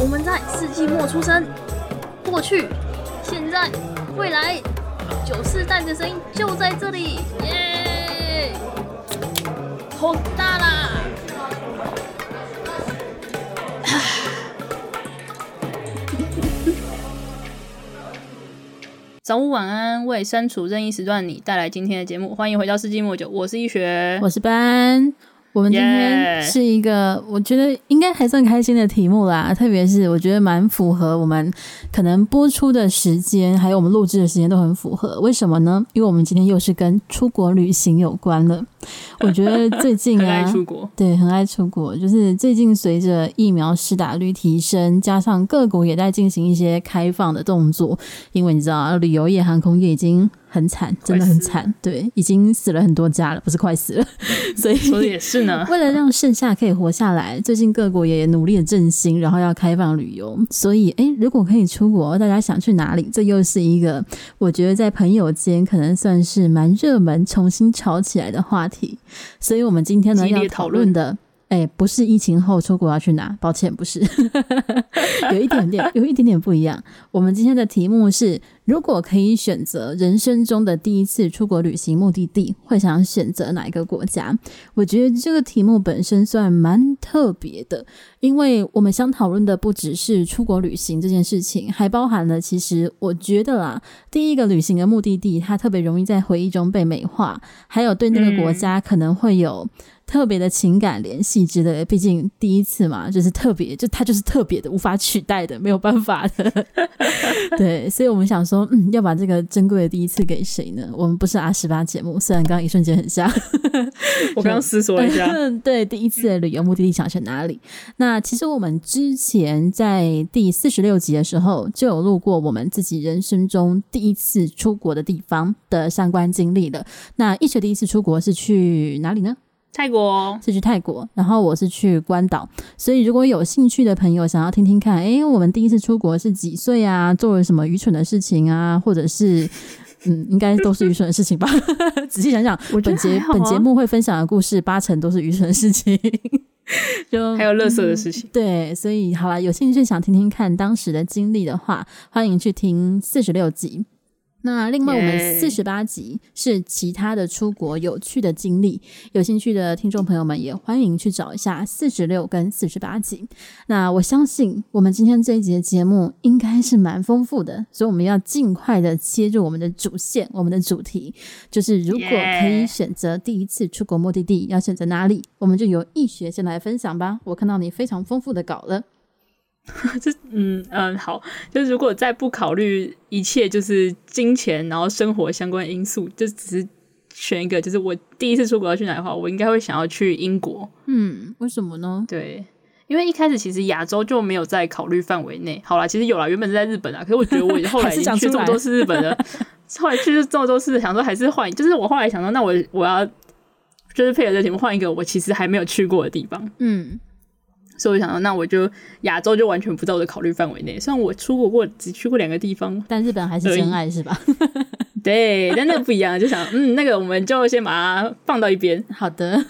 我们在世纪末出生，过去、现在、未来，九四代的声音就在这里，耶！好大啦！早午晚安，为身处任意时段你带来今天的节目，欢迎回到世纪末九，我是一学，我是班。我们今天是一个我觉得应该还算开心的题目啦。特别是我觉得蛮符合我们可能播出的时间，还有我们录制的时间都很符合。为什么呢？因为我们今天又是跟出国旅行有关了。我觉得最近啊，很爱出国，对，很爱出国。就是最近随着疫苗施打率提升，加上各国也在进行一些开放的动作，因为你知道，旅游业、航空业已经。很惨，真的很惨，对，已经死了很多家了，不是快死了，所以说也是呢。为了让剩下可以活下来，最近各国也努力的振兴，然后要开放旅游，所以诶，如果可以出国，大家想去哪里？这又是一个我觉得在朋友间可能算是蛮热门、重新炒起来的话题。所以我们今天呢要讨论的。哎、欸，不是疫情后出国要去哪？抱歉，不是，有一点点，有一点点不一样。我们今天的题目是：如果可以选择人生中的第一次出国旅行目的地，会想选择哪一个国家？我觉得这个题目本身算蛮特别的，因为我们想讨论的不只是出国旅行这件事情，还包含了其实我觉得啦，第一个旅行的目的地，它特别容易在回忆中被美化，还有对那个国家可能会有。特别的情感联系之类的，毕竟第一次嘛，就是特别，就它就是特别的，无法取代的，没有办法的。对，所以我们想说，嗯，要把这个珍贵的第一次给谁呢？我们不是阿十八节目，虽然刚刚一瞬间很像。我刚刚思索了一下，对，第一次的旅游目的地想选哪里？那其实我们之前在第四十六集的时候就有录过我们自己人生中第一次出国的地方的相关经历了。那一学第一次出国是去哪里呢？泰国是去泰国，然后我是去关岛，所以如果有兴趣的朋友想要听听看，哎，我们第一次出国是几岁啊？做了什么愚蠢的事情啊？或者是，嗯，应该都是愚蠢的事情吧？仔细想想，本节、啊、本节目会分享的故事八成都是愚蠢的事情，就还有乐色的事情、嗯。对，所以好了，有兴趣想听听看当时的经历的话，欢迎去听四十六集。那另外，我们四十八集是其他的出国有趣的经历，有兴趣的听众朋友们也欢迎去找一下四十六跟四十八集。那我相信我们今天这一集的节目应该是蛮丰富的，所以我们要尽快的切入我们的主线，我们的主题就是如果可以选择第一次出国目的地，要选择哪里？我们就由易学先来分享吧。我看到你非常丰富的稿了。这嗯嗯好，就是如果再不考虑一切就是金钱，然后生活相关因素，就只是选一个，就是我第一次出国要去哪的话，我应该会想要去英国。嗯，为什么呢？对，因为一开始其实亚洲就没有在考虑范围内。好啦，其实有啦，原本是在日本啊，可是我觉得我 后来已经去这么多 次日本了，后来去这么多次，想说还是换，就是我后来想说，那我我要就是配合这题目换一个我其实还没有去过的地方。嗯。所以我想到，那我就亚洲就完全不在我的考虑范围内。虽然我出国过，只去过两个地方，但日本还是真爱，是吧？对，但那个不一样，就想，嗯，那个我们就先把它放到一边。好的，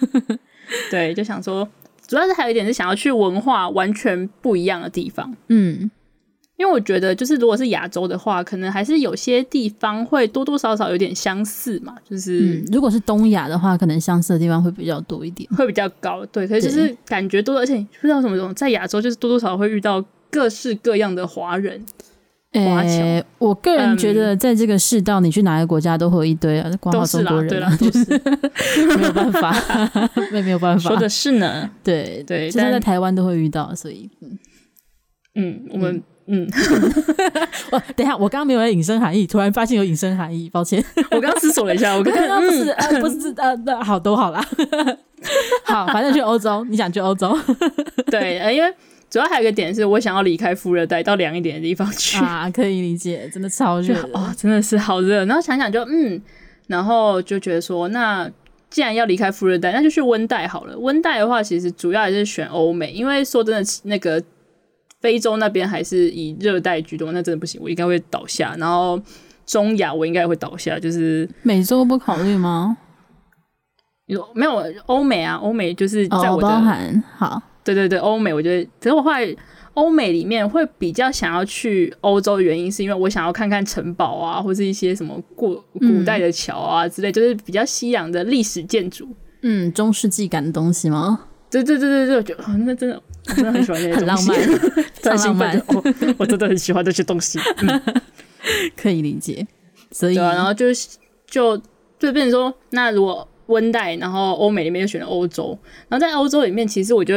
对，就想说，主要是还有一点是想要去文化完全不一样的地方。嗯。因为我觉得，就是如果是亚洲的话，可能还是有些地方会多多少少有点相似嘛。就是、嗯、如果是东亚的话，可能相似的地方会比较多一点，会比较高。对，可是就是感觉多，而且不知道什么种，在亚洲就是多多少少会遇到各式各样的华人。华侨、欸，我个人觉得，在这个世道，你去哪个国家都会有一堆啊，光好中国人、啊，都是，对是没有办法，没没有办法，说的是呢。对对，就算在台湾都会遇到，所以嗯嗯，我们。嗯。嗯，我等一下，我刚刚没有引申含义，突然发现有引申含义，抱歉，我刚刚思索了一下，我刚刚不是、嗯、呃不是呃那好都好啦，好，反正去欧洲，你想去欧洲，对，呃，因为主要还有一个点是我想要离开副热带到凉一点的地方去。啊，可以理解，真的超热。哦，真的是好热，然后想想就嗯，然后就觉得说，那既然要离开副热带，那就去温带好了。温带的话，其实主要还是选欧美，因为说真的，那个。非洲那边还是以热带居多，那真的不行，我应该会倒下。然后中亚我应该也会倒下，就是美洲不考虑吗？有没有欧美啊？欧美就是在我的、哦、包含好对对对，欧美，我觉得，可是我后来欧美里面会比较想要去欧洲的原因，是因为我想要看看城堡啊，或是一些什么过古代的桥啊之类，嗯、就是比较西洋的历史建筑，嗯，中世纪感的东西吗？对对对对对，我觉得那真的，我真的很喜欢那些 浪漫，太浪漫，我我真的很喜欢这些东西，嗯、可以理解。所以，啊、然后就就就变成说，那如果温带，然后欧美那边就选了欧洲，然后在欧洲里面，其实我就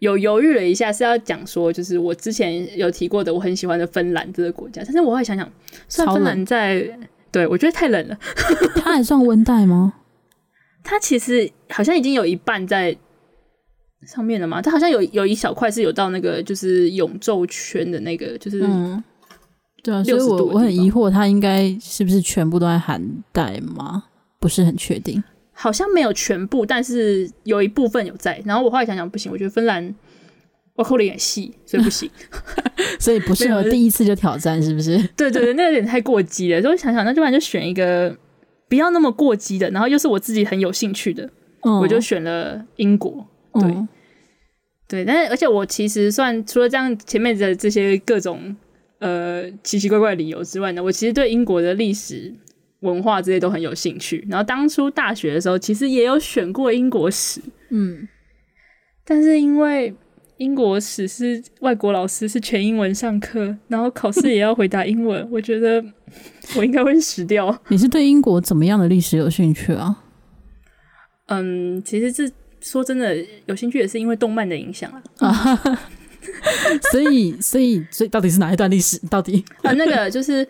有犹豫了一下，是要讲说，就是我之前有提过的，我很喜欢的芬兰这个国家，但是我会想想，算芬兰在，对我觉得太冷了，它还算温带吗？它其实好像已经有一半在上面的嘛，它好像有有一小块是有到那个就是永昼圈的那个，就是。嗯对啊，所以我我很疑惑，它应该是不是全部都在寒带吗？不是很确定，好像没有全部，但是有一部分有在。然后我后来想想，不行，我觉得芬兰我扣的有点细，所以不行，所以不适合第一次就挑战，是不是？对对对，那有点太过激了。所以我想想，那就不然就选一个不要那么过激的，然后又是我自己很有兴趣的，嗯、我就选了英国。对、嗯、对，但是而且我其实算除了这样前面的这些各种。呃，奇奇怪怪的理由之外呢，我其实对英国的历史文化这些都很有兴趣。然后当初大学的时候，其实也有选过英国史，嗯，但是因为英国史是外国老师是全英文上课，然后考试也要回答英文，我觉得我应该会死掉。你是对英国怎么样的历史有兴趣啊？嗯，其实这说真的有兴趣也是因为动漫的影响啊。所以，所以，所以，到底是哪一段历史？到底啊，那个就是，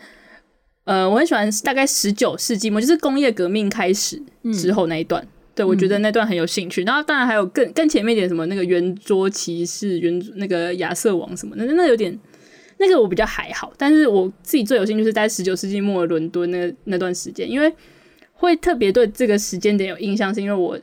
呃，我很喜欢大概十九世纪末，就是工业革命开始之后那一段。嗯、对，我觉得那段很有兴趣。嗯、然后，当然还有更更前面一点，什么那个圆桌骑士、圆那个亚瑟王什么的，那那有点那个我比较还好。但是我自己最有兴趣是在十九世纪末伦敦那那段时间，因为会特别对这个时间点有印象，是因为我。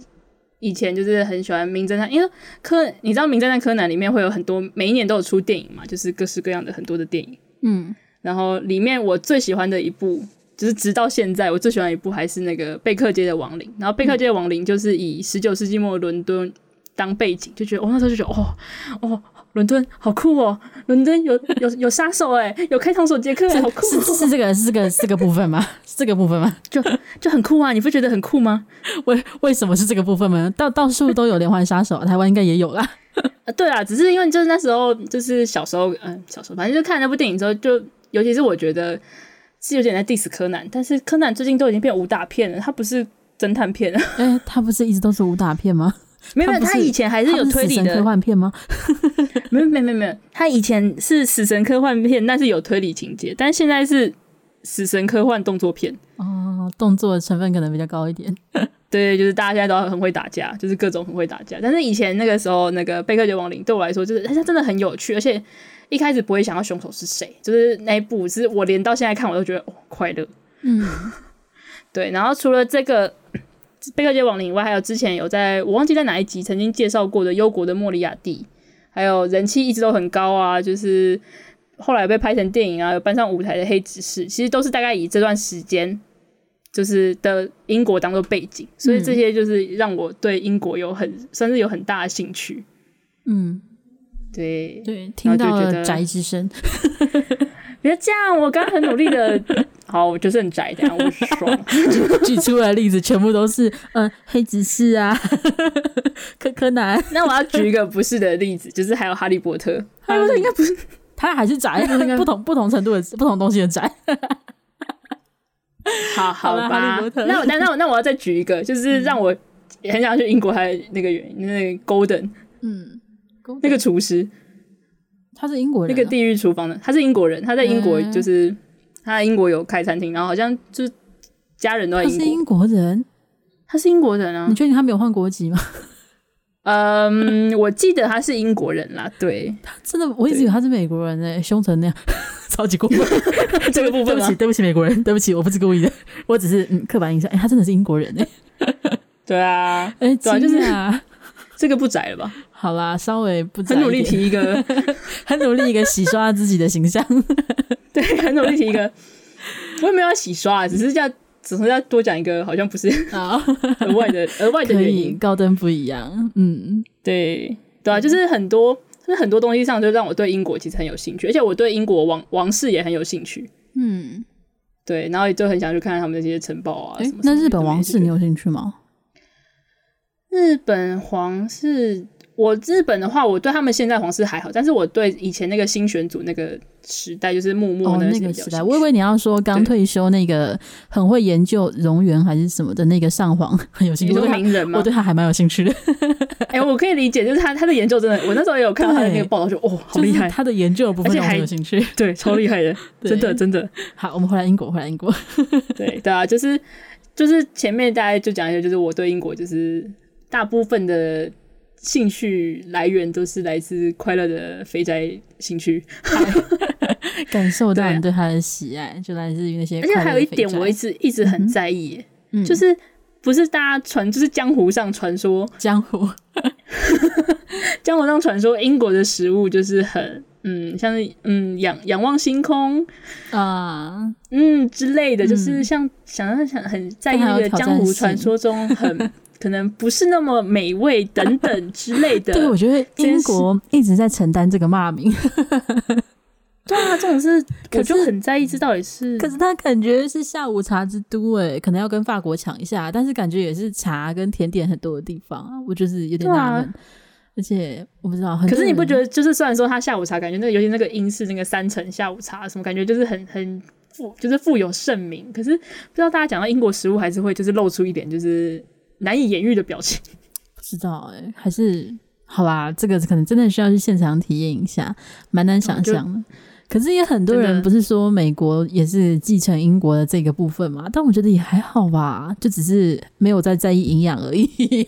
以前就是很喜欢名侦探，因为柯，你知道名侦探柯南里面会有很多，每一年都有出电影嘛，就是各式各样的很多的电影。嗯，然后里面我最喜欢的一部，就是直到现在我最喜欢的一部还是那个贝克街的亡灵。然后贝克街的亡灵就是以十九世纪末伦敦当背景，就觉得我、哦、那时候就觉得哦哦。伦敦好酷哦！伦敦有有有杀手哎，有开膛手杰克哎，好酷！是是这个是这个是这个部分吗？是这个部分吗？就就很酷啊！你不觉得很酷吗？为为什么是这个部分吗？到到处都有连环杀手，台湾应该也有啦。对啊，只是因为就是那时候就是小时候，嗯，小时候反正就看那部电影之后，就尤其是我觉得是有点在 diss 柯南，但是柯南最近都已经变武打片了，他不是侦探片了。哎，他不是一直都是武打片吗？没有，他以前还是有推理的科幻片吗？没有，没有，没有。他以前是死神科幻片，但是有推理情节。但现在是死神科幻动作片。哦，动作成分可能比较高一点。对，就是大家现在都很会打架，就是各种很会打架。但是以前那个时候，那个贝克街亡灵对我来说，就是它真的很有趣，而且一开始不会想到凶手是谁，就是那一部，是我连到现在看我都觉得哦快乐。嗯，对。然后除了这个。贝克街亡灵以外，还有之前有在我忘记在哪一集曾经介绍过的《忧国的莫里亚蒂》，还有人气一直都很高啊，就是后来被拍成电影啊，有搬上舞台的《黑执事》，其实都是大概以这段时间就是的英国当做背景，所以这些就是让我对英国有很算是有很大的兴趣。嗯，对对，听到了宅之声。别这样，我刚刚很努力的，好，我就是很宅，这样我爽。举出来的例子全部都是，嗯、呃，黑执事啊，柯柯南。那我要举一个不是的例子，就是还有哈利波特。哈利波特应该不是，他还是宅，不同不同程度的不同东西的宅。好好吧。那我那那我那我要再举一个，就是让我很想去英国，还有那个原因，那个 Golden，嗯，那个厨师。他是英国人，那个地狱厨房的，他是英国人，他在英国就是、欸、他在英国有开餐厅，然后好像就是家人都在英国。他是英国人，他是英国人啊？你确定他没有换国籍吗？嗯，我记得他是英国人啦。对，他真的，我一直以为他是美国人呢、欸，凶成那样，超级过分。这个部分，对不起，对不起，美国人，对不起，我不是故意的，我只是嗯刻板印象。哎、欸，他真的是英国人诶、欸。对啊，哎、欸，对啊，就是啊，这个不窄了吧？好啦，稍微不很努力提一个，很努力一个洗刷自己的形象。对，很努力提一个，我也没有要洗刷，只是要，只是要多讲一个，好像不是 额外的额外的原因，高登不一样。嗯，对。对啊，就是很多，就是很多东西上就让我对英国其实很有兴趣，而且我对英国王王室也很有兴趣。嗯，对，然后也就很想去看看他们那些城堡啊。欸、那日本王室你有兴趣吗？日本皇室。我日本的话，我对他们现在皇室还好，但是我对以前那个新选组那个时代，就是幕末那个时代，我以为你要说刚退休那个很会研究蠑螈还是什么的那个上皇很有兴趣，名人吗？我对他还蛮有兴趣的。哎、欸，我可以理解，就是他他的研究真的，我那时候也有看到他的那个报道，就哦，好厉害，他的研究的部分我很有兴趣，对，超厉害的，真的真的。好，我们回来英国，回来英国。对对啊，就是就是前面大概就讲一下，就是我对英国就是大部分的。兴趣来源都是来自快乐的肥宅兴趣，感受到你对他的喜爱，就来自于那些。而且还有一点，我一直一直很在意，嗯、就是不是大家传，就是江湖上传说，江湖，江湖上传说英国的食物就是很嗯，像是嗯仰仰望星空啊，嗯之类的，就是像、嗯、想要想很在意那个江湖传说中很。可能不是那么美味等等之类的。对，我觉得英国一直在承担这个骂名。对啊，这种是，我就很在意，这到底是。可是他感觉是下午茶之都，哎，可能要跟法国抢一下，但是感觉也是茶跟甜点很多的地方，我就是有点纳闷。啊、而且我不知道，可是你不觉得，就是虽然说他下午茶，感觉那个尤其那个英式那个三层下午茶什么，感觉就是很很富，就是富有盛名。可是不知道大家讲到英国食物，还是会就是露出一点就是。难以言喻的表情，不知道哎、欸，还是好吧，这个可能真的需要去现场体验一下，蛮难想象的。可是也很多人不是说美国也是继承英国的这个部分嘛？但我觉得也还好吧，就只是没有在在意营养而已。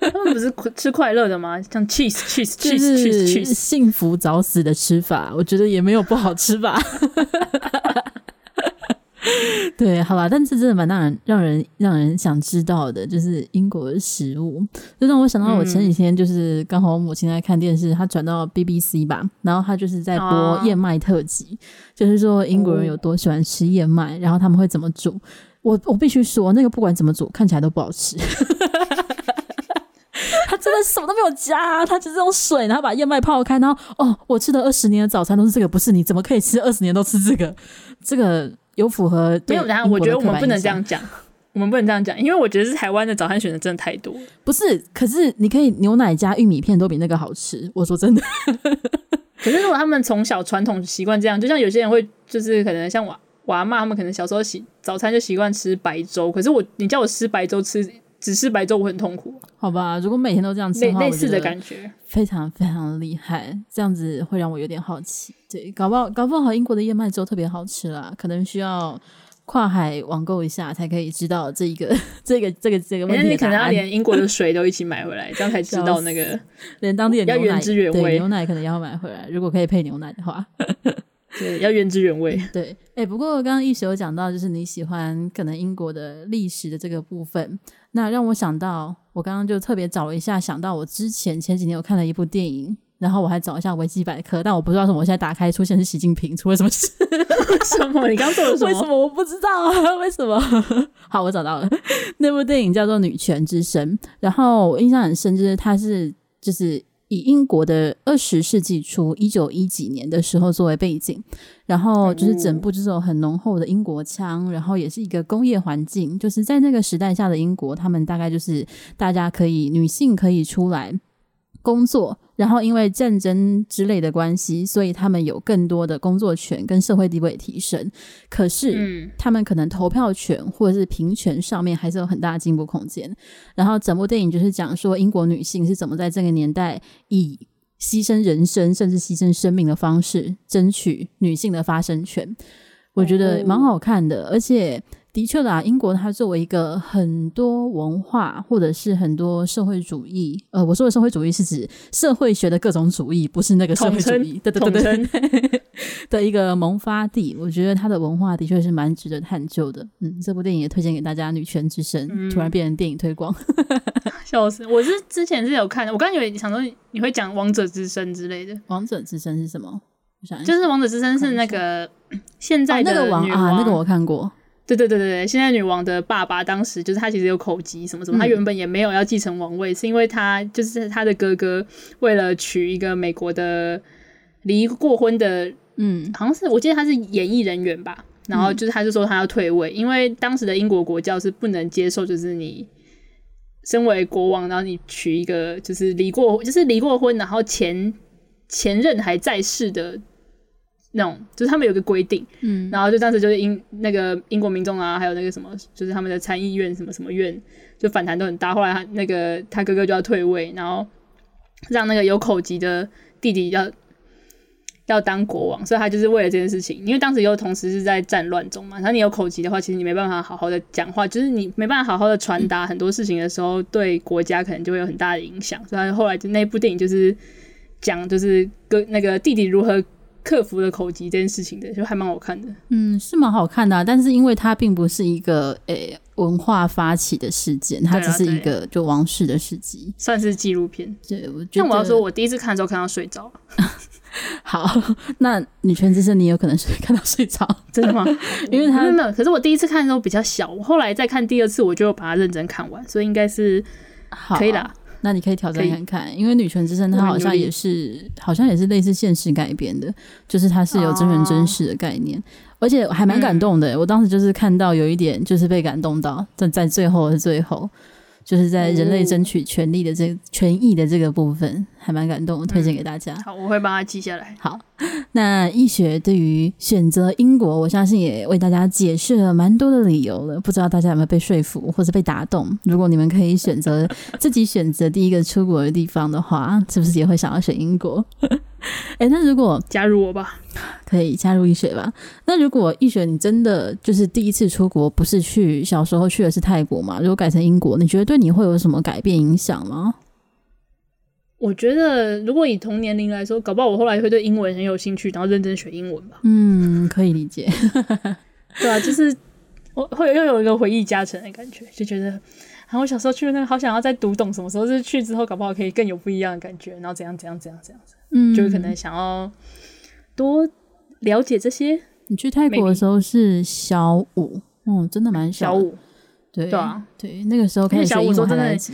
他们不是吃快乐的吗？像 cheese cheese cheese cheese cheese，幸福早死的吃法，我觉得也没有不好吃吧。对，好吧，但是真的蛮让人让人让人想知道的，就是英国的食物，就让我想到我前几天就是刚好我母亲在看电视，她转到 BBC 吧，然后她就是在播燕麦特辑，啊、就是说英国人有多喜欢吃燕麦，哦、然后他们会怎么煮。我我必须说，那个不管怎么煮，看起来都不好吃。他真的什么都没有加，他只是用水，然后把燕麦泡开，然后哦，我吃的二十年的早餐都是这个，不是你怎么可以吃二十年都吃这个？这个。有符合没有？然后我觉得我们不能这样讲，我们不能这样讲，因为我觉得是台湾的早餐选择真的太多。不是，可是你可以牛奶加玉米片都比那个好吃。我说真的，可是如果他们从小传统习惯这样，就像有些人会，就是可能像我我阿嬷他们可能小时候习早餐就习惯吃白粥，可是我你叫我吃白粥吃。只是白粥我很痛苦，好吧？如果每天都这样吃的话，类似的感觉非常非常厉害。这样子会让我有点好奇。对，搞不好搞不好英国的燕麦粥特别好吃啦，可能需要跨海网购一下才可以知道这一个 这个这个这个问题。可能要连英国的水都一起买回来，这样才知道那个连当地的牛奶要原汁原味。牛奶可能要买回来，如果可以配牛奶的话。对，要原汁原味。对，哎、欸，不过刚刚一直有讲到，就是你喜欢可能英国的历史的这个部分，那让我想到，我刚刚就特别找了一下，想到我之前前几年有看了一部电影，然后我还找一下维基百科，但我不知道什么我现在打开出现是习近平，出了什么事？什么？你刚做了什么？为什么我不知道啊？为什么？好，我找到了，那部电影叫做《女权之声》，然后我印象很深，就是它是就是。以英国的二十世纪初一九一几年的时候作为背景，然后就是整部就是有很浓厚的英国腔，然后也是一个工业环境，就是在那个时代下的英国，他们大概就是大家可以女性可以出来工作。然后因为战争之类的关系，所以他们有更多的工作权跟社会地位提升。可是，他们可能投票权或者是平权上面还是有很大的进步空间。然后整部电影就是讲说英国女性是怎么在这个年代以牺牲人生甚至牺牲生命的方式争取女性的发声权。我觉得蛮好看的，而且。的确啦，英国它作为一个很多文化或者是很多社会主义，呃，我说的社会主义是指社会学的各种主义，不是那个社会主义，对对对对，的一个萌发地。我觉得它的文化的确是蛮值得探究的。嗯，这部电影也推荐给大家，《女权之声》嗯、突然变成电影推广，笑死！我是之前是有看的，我刚以为你想说你会讲《王者之声》之类的，《王者之声》是什么？我想就是《王者之声》是那个现在的、哦、那个王啊，那个我看过。对对对对对，现在女王的爸爸当时就是他其实有口疾什么什么，嗯、他原本也没有要继承王位，是因为他就是他的哥哥为了娶一个美国的离过婚的，嗯，好像是我记得他是演艺人员吧，然后就是他就说他要退位，嗯、因为当时的英国国教是不能接受，就是你身为国王，然后你娶一个就是离过就是离过婚，然后前前任还在世的。那种就是他们有个规定，嗯，然后就当时就是英那个英国民众啊，还有那个什么，就是他们的参议院什么什么院，就反弹都很大。后来他那个他哥哥就要退位，然后让那个有口疾的弟弟要要当国王，所以他就是为了这件事情。因为当时又同时是在战乱中嘛，然后你有口疾的话，其实你没办法好好的讲话，就是你没办法好好的传达很多事情的时候，对国家可能就会有很大的影响。所以他后来就那部电影就是讲就是哥那个弟弟如何。克服了口疾这件事情的，就还蛮好看的。嗯，是蛮好看的，啊，但是因为它并不是一个诶、欸、文化发起的事件，它只是一个就王室的事迹，算是纪录片。对，我觉得我要说，我第一次看的时候看到睡着。好，那女权之声你有可能是看到睡着，真的吗？因为他没有。可是我第一次看的时候比较小，我后来再看第二次，我就把它认真看完，所以应该是可以啦。那你可以挑战看看，因为《女权之声》它好像也是，好像也是类似现实改编的，就是它是有真人真事的概念，哦、而且还蛮感动的。嗯、我当时就是看到有一点，就是被感动到，在在最后的最后。就是在人类争取权利的这个、哦、权益的这个部分，还蛮感动，推荐给大家。好，我会帮他记下来。好，那易学对于选择英国，我相信也为大家解释了蛮多的理由了。不知道大家有没有被说服，或者被打动？如果你们可以选择自己选择第一个出国的地方的话，是不是也会想要选英国？哎、那如果加入我吧，可以加入易学吧。那如果易学你真的就是第一次出国，不是去小时候去的是泰国嘛？如果改成英国，你觉得对你会有什么改变影响吗？我觉得如果以同年龄来说，搞不好我后来会对英文很有兴趣，然后认真学英文吧。嗯，可以理解。对啊，就是我会又有一个回忆加成的感觉，就觉得。然后我小时候去那个，好想要再读懂什么时候是去之后，搞不好可以更有不一样的感觉。然后怎样怎样怎样怎样，嗯，就可能想要多了解这些。你去泰国的时候是小五，嗯，真的蛮小五，对对啊，对，那个时候开始学英文还来得及。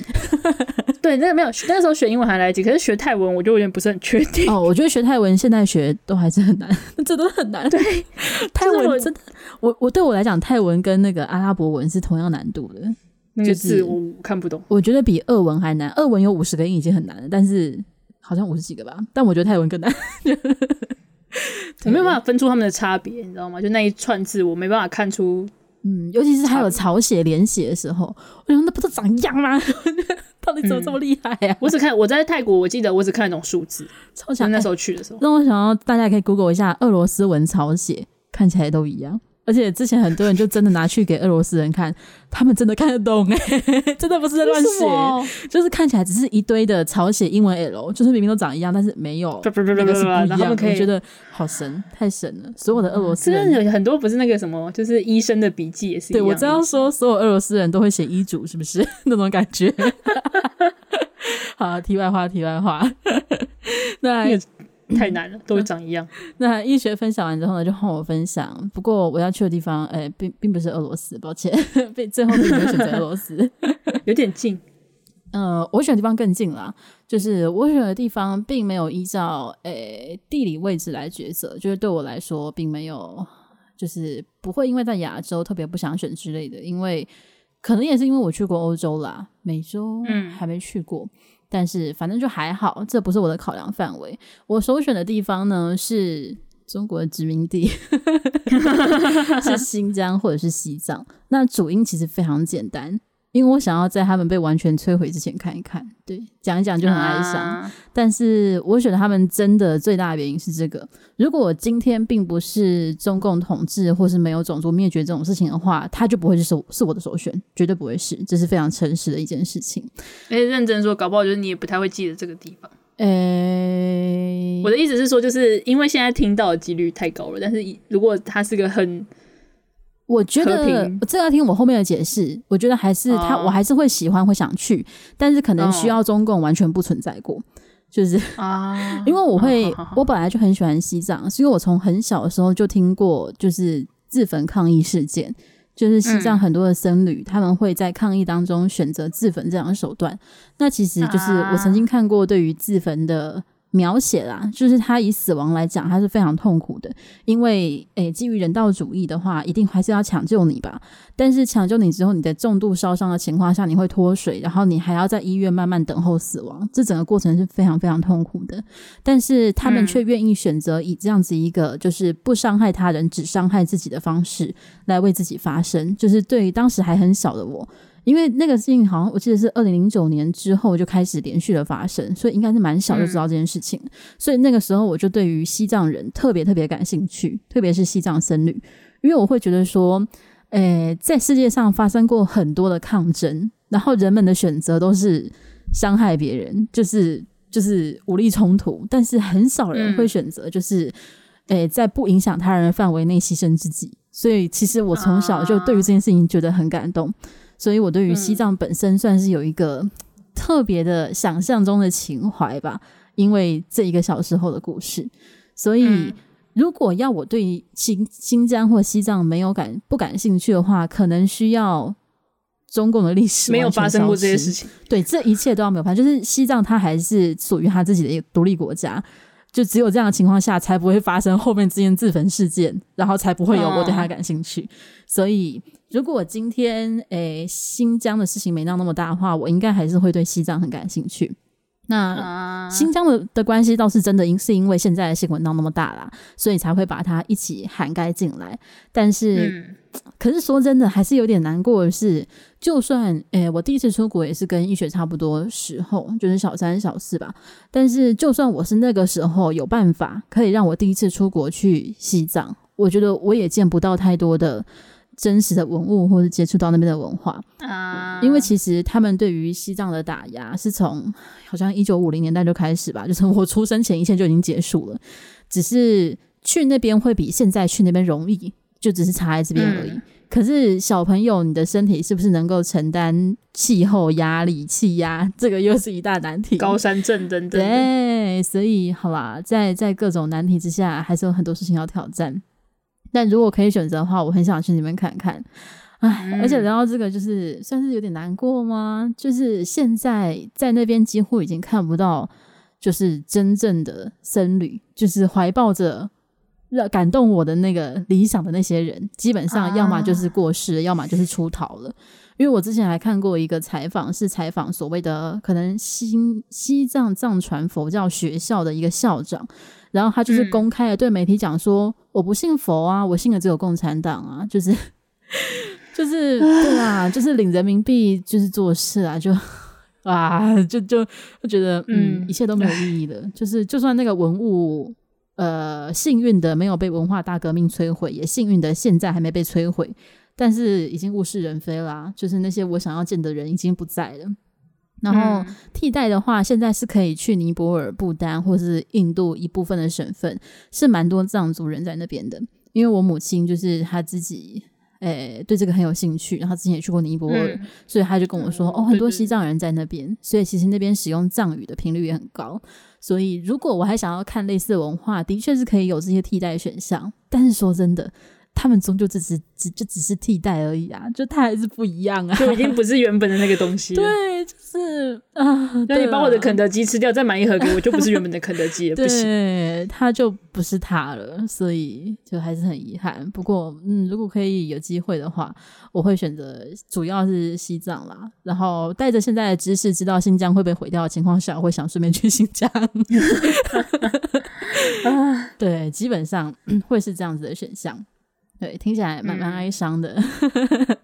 对，那个没有，那个时候学英文还来得及，可是学泰文我就有点不是很确定。哦，我觉得学泰文现在学都还是很难，这都很难。对，泰文真的，我我对我来讲，泰文跟那个阿拉伯文是同样难度的。那个字我看不懂，我觉得比俄文还难。俄文有五十个音已经很难了，但是好像五十几个吧。但我觉得泰文更难，我没有办法分出他们的差别，你知道吗？就那一串字，我没办法看出。嗯，尤其是还有草写连写的时候，我想那不都长一样吗？到底怎么这么厉害呀、啊嗯？我只看我在泰国，我记得我只看那种数字，超强。那时候去的时候，让我想要大家可以 Google 一下俄罗斯文草写，看起来都一样。而且之前很多人就真的拿去给俄罗斯人看，他们真的看得懂哎、欸，真的不是在乱写，就是看起来只是一堆的草写英文 L，就是明明都长一样，但是没有那个是不一样。我觉得好神，太神了！所有的俄罗斯人有很多不是那个什么，就是医生的笔记也是。对，我这样说，所有俄罗斯人都会写医嘱，是不是那种感觉？好，题外话，题外话，那。太难了，都会长一样。那医学分享完之后呢，就换我分享。不过我要去的地方，哎、欸，并并不是俄罗斯，抱歉，被最后并没有选择俄罗斯，有点近。呃，我选的地方更近啦，就是我选的地方并没有依照诶、欸、地理位置来抉择，就是对我来说，并没有，就是不会因为在亚洲特别不想选之类的，因为可能也是因为我去过欧洲啦，美洲嗯还没去过。但是反正就还好，这不是我的考量范围。我首选的地方呢，是中国的殖民地，是新疆或者是西藏。那主因其实非常简单。因为我想要在他们被完全摧毁之前看一看，对，讲一讲就很哀伤。啊、但是我觉得他们真的最大的原因是这个。如果今天并不是中共统治或是没有种族灭绝这种事情的话，他就不会是是我的首选，绝对不会是。这是非常诚实的一件事情。哎，认真说，搞不好就是你也不太会记得这个地方。诶、欸，我的意思是说，就是因为现在听到的几率太高了。但是如果他是个很我觉得这个要听我后面的解释。我觉得还是他，我还是会喜欢，会想去，但是可能需要中共完全不存在过，就是啊，因为我会，我本来就很喜欢西藏，是因为我从很小的时候就听过，就是自焚抗议事件，就是西藏很多的僧侣，他们会在抗议当中选择自焚这样的手段。那其实就是我曾经看过对于自焚的描写啦，就是他以死亡来讲，他是非常痛苦的，因为诶，基于人道主义的话，一定还是要抢救你吧。但是抢救你之后，你在重度烧伤的情况下，你会脱水，然后你还要在医院慢慢等候死亡，这整个过程是非常非常痛苦的。但是他们却愿意选择以这样子一个就是不伤害他人，只伤害自己的方式来为自己发声，就是对于当时还很小的我。因为那个事情好像我记得是二零零九年之后就开始连续的发生，所以应该是蛮小就知道这件事情。嗯、所以那个时候我就对于西藏人特别特别感兴趣，特别是西藏僧侣，因为我会觉得说，诶，在世界上发生过很多的抗争，然后人们的选择都是伤害别人，就是就是武力冲突，但是很少人会选择就是，诶，在不影响他人的范围内牺牲自己。所以其实我从小就对于这件事情觉得很感动。所以，我对于西藏本身算是有一个特别的想象中的情怀吧，因为这一个小时候的故事。所以，如果要我对新新疆或西藏没有感不感兴趣的话，可能需要中共的历史没有发生过这些事情。对，这一切都要没有发生，就是西藏它还是属于它自己的一个独立国家。就只有这样的情况下，才不会发生后面这件自焚事件，然后才不会有我对它感兴趣。哦、所以，如果今天诶、欸、新疆的事情没闹那么大的话，我应该还是会对西藏很感兴趣。那新疆的的关系倒是真的，因是因为现在的新闻闹那么大啦，所以才会把它一起涵盖进来。但是。嗯可是说真的，还是有点难过的是，就算诶、欸，我第一次出国也是跟医学差不多时候，就是小三小四吧。但是就算我是那个时候有办法可以让我第一次出国去西藏，我觉得我也见不到太多的真实的文物，或者接触到那边的文化啊。因为其实他们对于西藏的打压是从好像一九五零年代就开始吧，就从我出生前一切就已经结束了，只是去那边会比现在去那边容易。就只是差在这边而已。嗯、可是小朋友，你的身体是不是能够承担气候压力、气压？这个又是一大难题。高山症等等。对，所以好啦，在在各种难题之下，还是有很多事情要挑战。但如果可以选择的话，我很想去那边看看。唉，嗯、而且聊到这个，就是算是有点难过吗？就是现在在那边几乎已经看不到，就是真正的僧侣，就是怀抱着。让感动我的那个理想的那些人，基本上要么就是过世，啊、要么就是出逃了。因为我之前还看过一个采访，是采访所谓的可能西西藏藏传佛教学校的一个校长，然后他就是公开的对媒体讲说：“嗯、我不信佛啊，我信的只有共产党啊。”就是就 是对啊，就是领人民币就是做事啊，就啊就就就觉得嗯，嗯，一切都没有意义的。就是就算那个文物。呃，幸运的没有被文化大革命摧毁，也幸运的现在还没被摧毁，但是已经物是人非啦。就是那些我想要见的人已经不在了。然后替代的话，现在是可以去尼泊尔、不丹或是印度一部分的省份，是蛮多藏族人在那边的。因为我母亲就是她自己，诶、欸，对这个很有兴趣，然后之前也去过尼泊尔，嗯、所以她就跟我说，嗯、哦，很多西藏人在那边，所以其实那边使用藏语的频率也很高。所以，如果我还想要看类似的文化，的确是可以有这些替代选项。但是说真的，他们终究只是只就只是替代而已啊，就它还是不一样啊，就已经不是原本的那个东西了。对，就是啊，那你把我的肯德基吃掉，再买一盒给我，就不是原本的肯德基了，不行。对，它就不是它了，所以就还是很遗憾。不过，嗯，如果可以有机会的话，我会选择主要是西藏啦，然后带着现在的知识，知道新疆会被毁掉的情况下，我会想顺便去新疆。对，基本上会是这样子的选项。对，听起来蛮蛮哀伤的，嗯、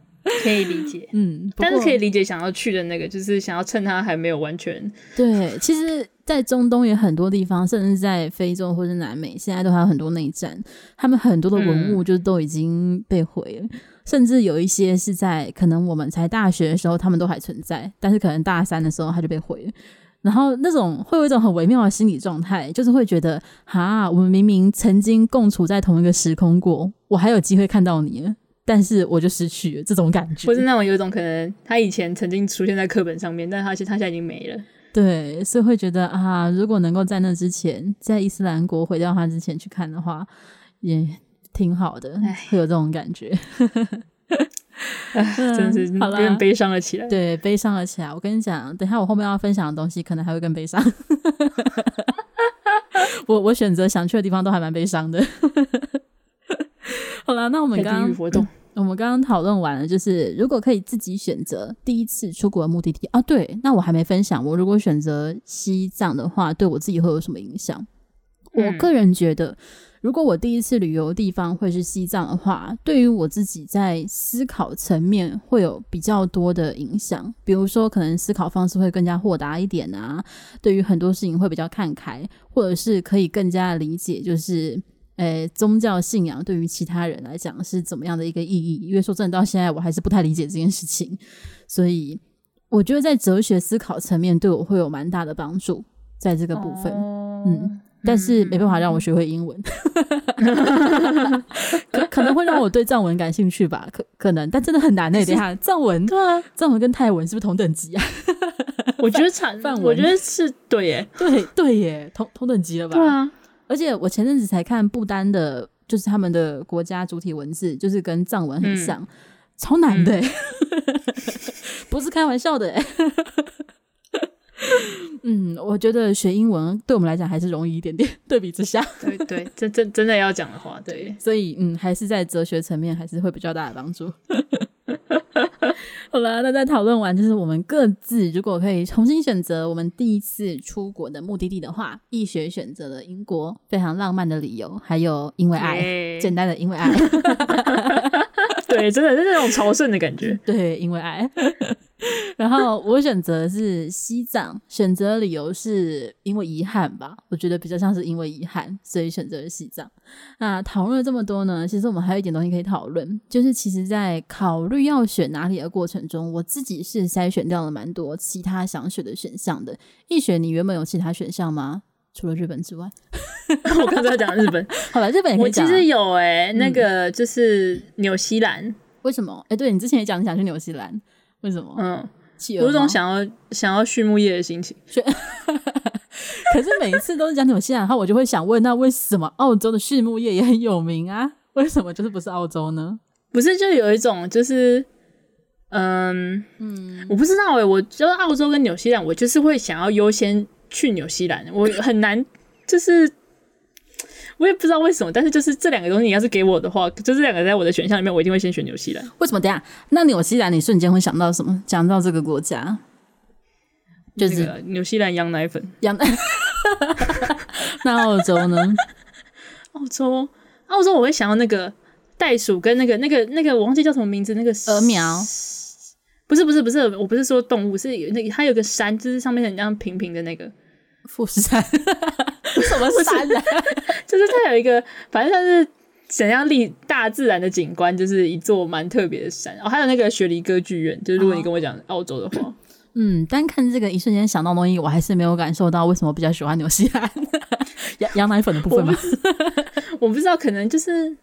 可以理解。嗯，但是可以理解想要去的那个，就是想要趁他还没有完全。对，其实，在中东也很多地方，甚至在非洲或者南美，现在都还有很多内战，他们很多的文物就都已经被毁了，嗯、甚至有一些是在可能我们才大学的时候，他们都还存在，但是可能大三的时候他就被毁了。然后那种会有一种很微妙的心理状态，就是会觉得，哈，我们明明曾经共处在同一个时空过，我还有机会看到你，但是我就失去了这种感觉。或是那种有一种可能，他以前曾经出现在课本上面，但他现他现在已经没了。对，所以会觉得啊，如果能够在那之前，在伊斯兰国毁掉他之前去看的话，也挺好的，会有这种感觉。唉，真的是有点悲伤了起来。对，悲伤了起来。我跟你讲，等一下我后面要分享的东西，可能还会更悲伤。我我选择想去的地方都还蛮悲伤的。好了，那我们刚刚。我们刚刚讨论完了，就是如果可以自己选择第一次出国的目的地啊，对，那我还没分享。我如果选择西藏的话，对我自己会有什么影响？嗯、我个人觉得，如果我第一次旅游的地方会是西藏的话，对于我自己在思考层面会有比较多的影响。比如说，可能思考方式会更加豁达一点啊，对于很多事情会比较看开，或者是可以更加理解，就是。诶，宗教信仰对于其他人来讲是怎么样的一个意义？因为说真的，到现在我还是不太理解这件事情，所以我觉得在哲学思考层面对我会有蛮大的帮助，在这个部分，嗯，但是没办法让我学会英文，可可能会让我对藏文感兴趣吧，可可能，但真的很难诶、欸。等一下，藏文对啊，藏文跟泰文是不是同等级啊？我觉得差，我觉得是对耶，对对耶，同同等级了吧？对啊。而且我前阵子才看不丹的，就是他们的国家主体文字，就是跟藏文很像，嗯、超难的、欸，嗯、不是开玩笑的、欸。嗯，我觉得学英文对我们来讲还是容易一点点，对比之下，对对，真真真的要讲的话，对，所以嗯，还是在哲学层面还是会比较大的帮助。好了，那在讨论完，就是我们各自如果可以重新选择我们第一次出国的目的地的话，易学选择了英国，非常浪漫的理由，还有因为爱，简单的因为爱。对，真的是那种朝圣的感觉。对，因为爱。然后我选择是西藏，选择理由是因为遗憾吧，我觉得比较像是因为遗憾，所以选择了西藏。那讨论了这么多呢，其实我们还有一点东西可以讨论，就是其实，在考虑要选哪里的过程中，我自己是筛选掉了蛮多其他想选的选项的。易学，你原本有其他选项吗？除了日本之外，我刚才讲日本，好了，日本也可以讲。我其实有哎、欸，那个就是纽西兰、嗯，为什么？哎、欸，对，你之前也讲你想去纽西兰。为什么？嗯，有种想要想要畜牧业的心情。可是每一次都是讲纽西兰，然后我就会想问，那为什么澳洲的畜牧业也很有名啊？为什么就是不是澳洲呢？不是，就有一种就是，嗯嗯，我不知道哎、欸，我觉得澳洲跟纽西兰，我就是会想要优先去纽西兰，我很难就是。我也不知道为什么，但是就是这两个东西，你要是给我的话，就这两个在我的选项里面，我一定会先选纽西兰。为什么？等下，那纽西兰你瞬间会想到什么？讲到这个国家，就是纽西兰羊奶粉。羊奶。那澳洲呢？澳洲，澳洲我会想到那个袋鼠跟那个那个那个我忘记叫什么名字，那个鹅苗。不是不是不是，我不是说动物，是有那个它有个山，就是上面很像平平的那个富士山。什么山啊？就是它有一个，反正它是想象力大自然的景观，就是一座蛮特别的山。哦，还有那个雪梨歌剧院，就是如果你跟我讲澳洲的话，哦，嗯，单看这个一瞬间想到东西，我还是没有感受到为什么比较喜欢纽西兰 羊羊奶粉的部分吗？我不知道，可能就是。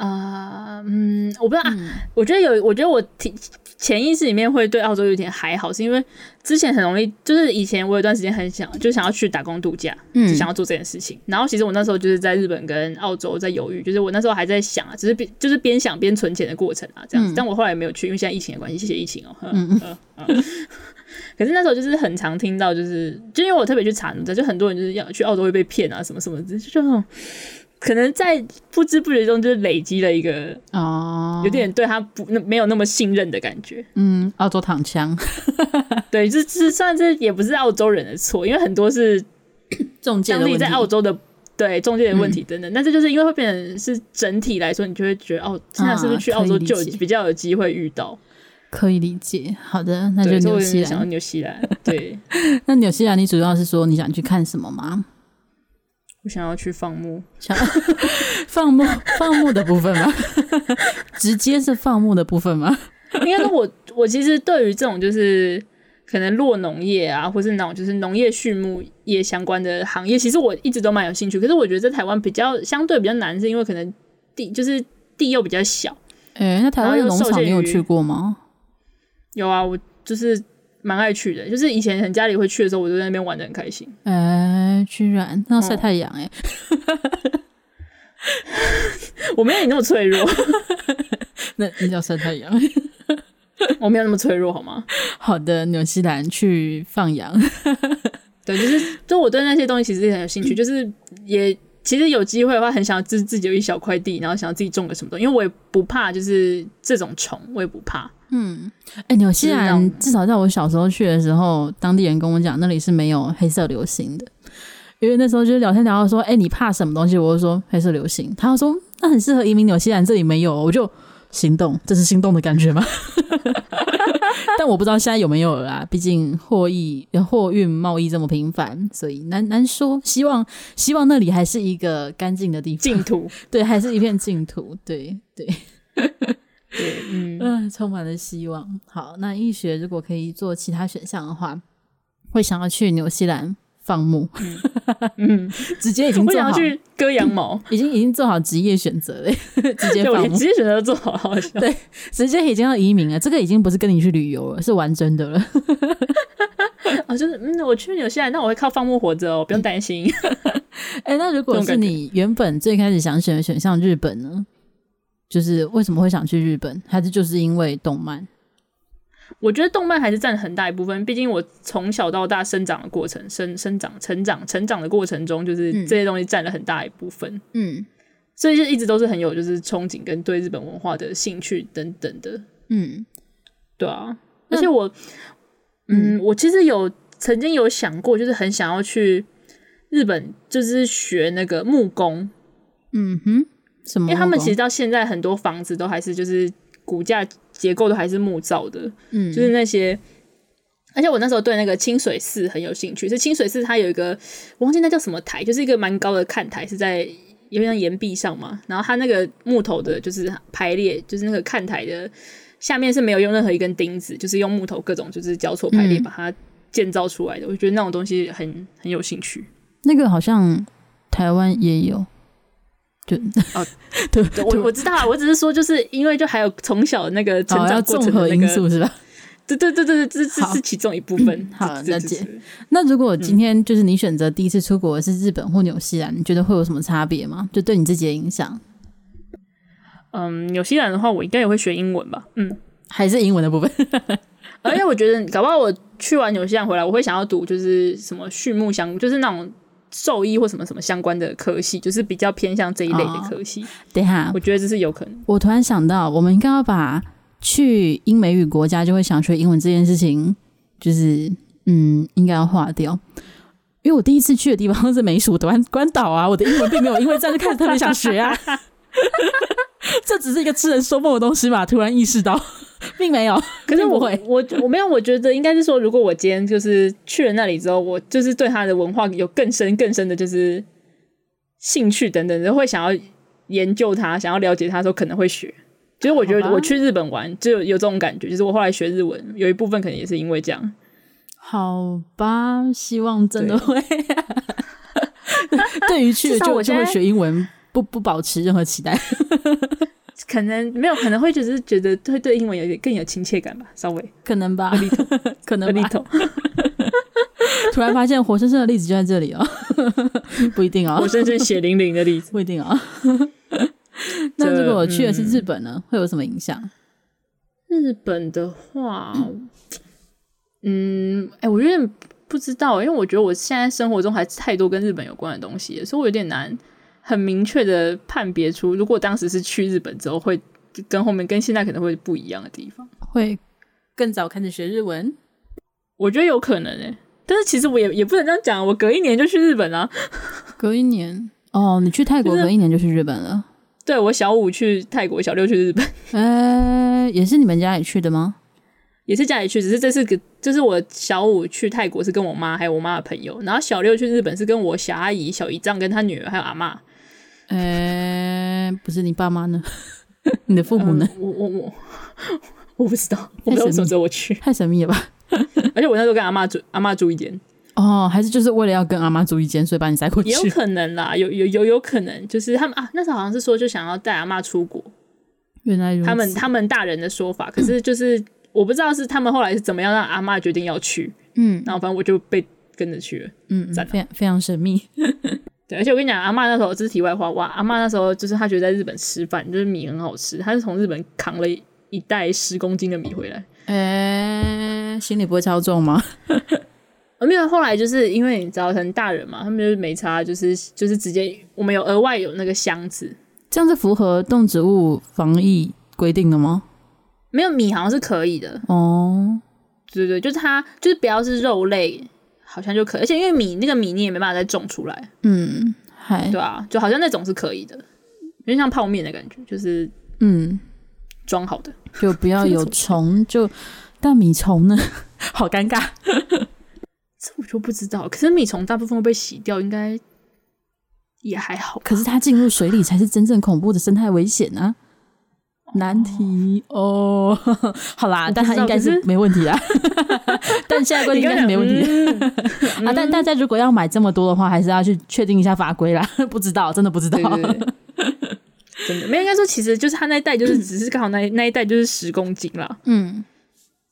啊，uh, 嗯，我不知道，嗯、我觉得有，我觉得我挺潜意识里面会对澳洲有点还好，是因为之前很容易，就是以前我有段时间很想，就想要去打工度假，嗯，就想要做这件事情。然后其实我那时候就是在日本跟澳洲在犹豫，就是我那时候还在想啊，只是边就是边想边存钱的过程啊，这样子。嗯、但我后来没有去，因为现在疫情的关系，谢谢疫情哦、喔。嗯嗯嗯。可是那时候就是很常听到，就是就因为我特别去查，就很多人就是要去澳洲会被骗啊，什么什么的，就那种。可能在不知不觉中，就是累积了一个哦，有点对他不那没有那么信任的感觉。嗯，澳洲躺枪，对，这这算这也不是澳洲人的错，因为很多是 中介当地在澳洲的对中介的问题等等。嗯、但是就是因为会变成是整体来说，你就会觉得哦，现在是不是去澳洲就比较有机会遇到？可以理解。好的，那就纽西兰。想要纽西兰，对。那纽西兰，你主要是说你想去看什么吗？我想要去放牧，想 放牧放牧的部分吗？直接是放牧的部分吗？应该说我我其实对于这种就是可能落农业啊，或是那种就是农业畜牧业相关的行业，其实我一直都蛮有兴趣。可是我觉得在台湾比较相对比较难，是因为可能地就是地又比较小。哎、欸，那台湾的农场你有去过吗？有啊，我就是。蛮爱去的，就是以前很家里会去的时候，我就在那边玩的很开心。哎、欸，居然那晒太阳哎、欸！我没有你那么脆弱，那那叫晒太阳。我没有那么脆弱，好吗？好的，纽西兰去放羊。对，就是就我对那些东西其实也很有兴趣，就是也其实有机会的话，很想要自自己有一小块地，然后想要自己种个什么东西，因为我也不怕，就是这种虫，我也不怕。嗯，哎、欸，纽西兰至少在我小时候去的时候，当地人跟我讲那里是没有黑色流行的，因为那时候就是聊天聊到说，哎、欸，你怕什么东西？我就说黑色流行，他说那很适合移民纽西兰，这里没有，我就。心动，这是心动的感觉吗？但我不知道现在有没有了啦。毕竟货易、货运贸易这么频繁，所以难难说。希望希望那里还是一个干净的地方，净土。对，还是一片净土。对对 对，嗯，嗯，充满了希望。好，那易学如果可以做其他选项的话，会想要去纽西兰。放牧，嗯，直接已经做好去割羊毛，已经已经做好职业选择了，直接放牧，职业选择做好，好笑，对，直接已经要移民了。这个已经不是跟你去旅游了，是玩真的了。啊，就是嗯，我去纽西兰，那我会靠放牧活着哦，不用担心。哎、欸，那如果是你原本最开始想选的选项日本呢？就是为什么会想去日本？还是就是因为动漫？我觉得动漫还是占很大一部分，毕竟我从小到大生长的过程、生生长、成长、成长的过程中，就是这些东西占了很大一部分。嗯，所以就一直都是很有就是憧憬跟对日本文化的兴趣等等的。嗯，对啊，而且我，嗯，嗯，我其实有曾经有想过，就是很想要去日本，就是学那个木工。嗯哼，什么？因为他们其实到现在很多房子都还是就是骨架。结构都还是木造的，嗯，就是那些，而且我那时候对那个清水寺很有兴趣。是清水寺它有一个，我忘记那叫什么台，就是一个蛮高的看台，是在有点像岩壁上嘛。然后它那个木头的，就是排列，就是那个看台的下面是没有用任何一根钉子，就是用木头各种就是交错排列把它建造出来的。嗯，我觉得那种东西很很有兴趣。那个好像台湾也有。就哦，对，我我知道，我只是说，就是因为就还有从小那个成长过程的、那个哦、因素是吧？对对对对对，这是是其中一部分。嗯、好，了解。那如果今天就是你选择第一次出国是日本或纽西兰，你觉得会有什么差别吗？就对你自己的影响？嗯，纽西兰的话，我应该也会学英文吧？嗯，还是英文的部分。而且我觉得，搞不好我去完纽西兰回来，我会想要读就是什么畜牧相，就是那种。兽医或什么什么相关的科系，就是比较偏向这一类的科系。哦、等一下，我觉得这是有可能。我突然想到，我们应该要把去英美语国家就会想学英文这件事情，就是嗯，应该要划掉。因为我第一次去的地方是美属的关关岛啊，我的英文并没有因为这样就开始特别想学啊。这只是一个痴人说梦的东西吧？突然意识到。并没有，可是我会，我我没有，我觉得应该是说，如果我今天就是去了那里之后，我就是对他的文化有更深更深的，就是兴趣等等，就会想要研究他，想要了解他的时候，可能会学。就是我觉得我去日本玩就有有这种感觉，就是我后来学日文有一部分可能也是因为这样。好吧，希望真的会。对于去了就就会学英文，不不保持任何期待。可能没有，可能会只是觉得会对英文有点更有亲切感吧，稍微可能吧，可能吧。突然发现活生生的例子就在这里哦，不一定哦，活生生血淋淋的例子不一定哦。那如果我去的是日本呢，嗯、会有什么影响？日本的话，嗯，哎、欸，我有点不知道，因为我觉得我现在生活中还是太多跟日本有关的东西，所以我有点难。很明确的判别出，如果当时是去日本之后，会跟后面跟现在可能会不一样的地方，会更早开始学日文。我觉得有可能诶、欸，但是其实我也也不能这样讲，我隔一年就去日本了。隔一年哦，你去泰国隔一年就去日本了？对，我小五去泰国，小六去日本。呃、欸，也是你们家里去的吗？也是家里去，只是这次个就是我小五去泰国是跟我妈还有我妈的朋友，然后小六去日本是跟我小阿姨、小姨丈跟她女儿还有阿嬷。呃、欸，不是你爸妈呢？你的父母呢？嗯、我我我 我不知道，我没有选择我去，太神秘 了吧？而且我那时候跟阿妈住，阿妈住一间。哦，还是就是为了要跟阿妈住一间，所以把你塞过去？也有可能啦，有有有有可能，就是他们啊，那时候好像是说就想要带阿妈出国。原来如此。他们他们大人的说法，可是就是、嗯、我不知道是他们后来是怎么样让阿妈决定要去。嗯，然后反正我就被跟着去了。嗯，非常非常神秘。对，而且我跟你讲，阿嬷那时候这是题外话，哇，阿嬷那时候就是她觉得在日本吃饭就是米很好吃，她是从日本扛了一袋十公斤的米回来。哎，心里不会超重吗？没有，后来就是因为你知道，可能大人嘛，他们就是没差，就是就是直接我们有额外有那个箱子，这样是符合动植物防疫规定的吗？没有米好像是可以的哦，对对，就是它就是不要是肉类，好像就可以，而且因为米那个米你也没办法再种出来，嗯，还对啊，就好像那种是可以的，有点像泡面的感觉，就是嗯，装好的，就不要有 虫，就但米虫呢，好尴尬，这我就不知道，可是米虫大部分会被洗掉，应该也还好，可是它进入水里才是真正恐怖的生态危险啊。难题哦，好啦，但他应该是没问题啦。但现在规定应该是没问题啊。但大家如果要买这么多的话，还是要去确定一下法规啦。不知道，真的不知道。真的没有，应该说，其实就是他那一袋，就是只是刚好那那一袋就是十公斤啦。嗯。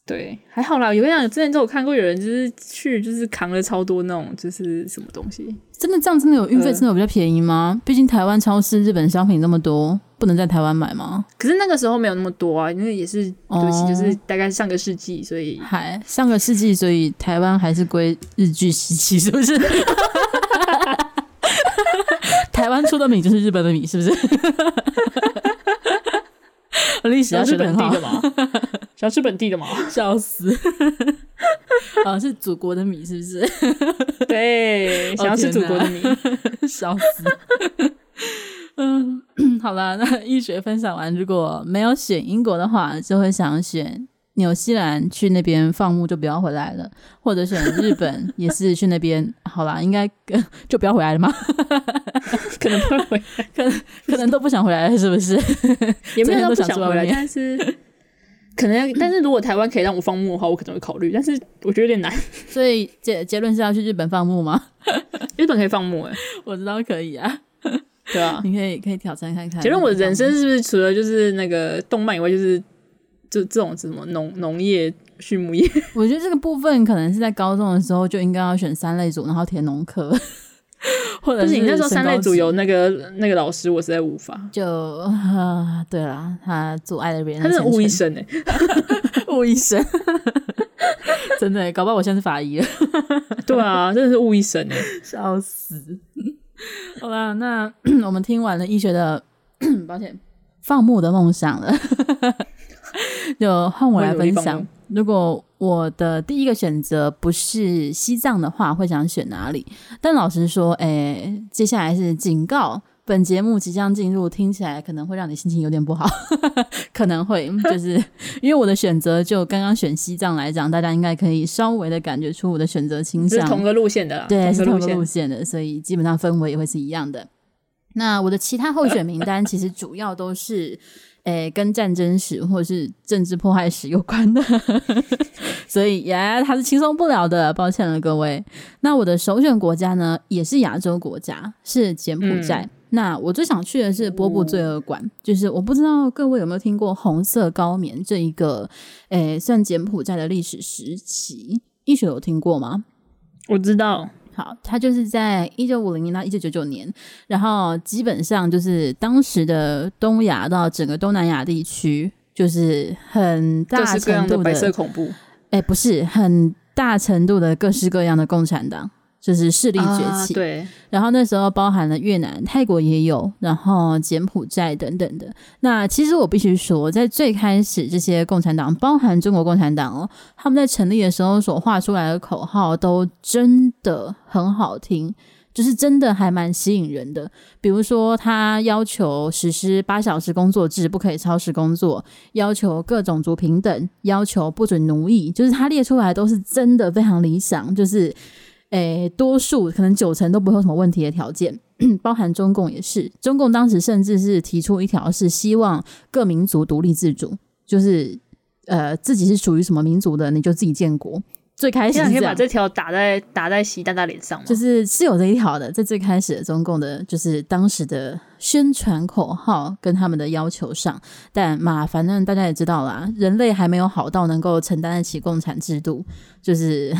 对，还好啦。有跟你讲，之前就有看过有人就是去，就是扛了超多那种，就是什么东西。真的这样，真的有运费，真的有比较便宜吗？毕竟台湾超市日本商品那么多，不能在台湾买吗？可是那个时候没有那么多啊，因为也是对不起，就是大概上个世纪，所以还上个世纪，所以台湾还是归日据时期，是不是？台湾出的米就是日本的米，是不是？历史要是本地的嘛，想要吃本地的嘛，笑死！啊，是祖国的米是不是？对，想要吃祖国的米，笑死！嗯，好了，那医学分享完，如果没有选英国的话，就会想选纽西兰，去那边放牧就不要回来了，或者选日本，也是去那边。好啦，应该就不要回来了吗？可能不会回来，可能可能都不想回来了，是不是？也没有想回来，但是可能要，但是如果台湾可以让我放牧的话，我可能会考虑，但是我觉得有点难。所以结结论是要去日本放牧吗？日本可以放牧哎、欸，我知道可以啊，对啊，你可以可以挑战看看。结论我的人生是不是除了就是那个动漫以外，就是就这种什么农农业、畜牧业？我觉得这个部分可能是在高中的时候就应该要选三类组，然后填农科。或者是你那时候三类组有那个那个老师，我实在无法。就啊，对了，他阻碍了别人。他是误医生哎，误医生，真的，搞不好我现在是法医了。对啊，真的是误医生哎，笑死。好吧，那 我们听完了医学的，抱歉，放牧的梦想了，就换我来分享。如果我的第一个选择不是西藏的话，会想选哪里？但老实说，哎、欸，接下来是警告，本节目即将进入，听起来可能会让你心情有点不好，可能会，就是因为我的选择，就刚刚选西藏来讲，大家应该可以稍微的感觉出我的选择倾向，是同个路线的，对，是同个路线的，所以基本上氛围也会是一样的。那我的其他候选名单 其实主要都是。诶、欸，跟战争史或者是政治迫害史有关的，所以呀，他是轻松不了的，抱歉了各位。那我的首选国家呢，也是亚洲国家，是柬埔寨。嗯、那我最想去的是波布罪恶馆，哦、就是我不知道各位有没有听过红色高棉这一个，诶、欸，算柬埔寨的历史时期，一学有听过吗？我知道。好，他就是在一九五零年到一九九九年，然后基本上就是当时的东亚到整个东南亚地区，就是很大程度的，的白色恐怖。哎，不是很大程度的各式各样的共产党。就是势力崛起，啊、对。然后那时候包含了越南、泰国也有，然后柬埔寨等等的。那其实我必须说，在最开始这些共产党，包含中国共产党哦，他们在成立的时候所画出来的口号都真的很好听，就是真的还蛮吸引人的。比如说，他要求实施八小时工作制，不可以超时工作，要求各种族平等，要求不准奴役，就是他列出来都是真的非常理想，就是。诶，多数可能九成都不会有什么问题的条件，包含中共也是。中共当时甚至是提出一条，是希望各民族独立自主，就是呃自己是属于什么民族的，你就自己建国。最开始是这样，可以把这条打在打在习大大脸上吗？就是是有这一条的，在最开始的中共的，就是当时的宣传口号跟他们的要求上。但嘛，反正大家也知道啦，人类还没有好到能够承担得起共产制度，就是。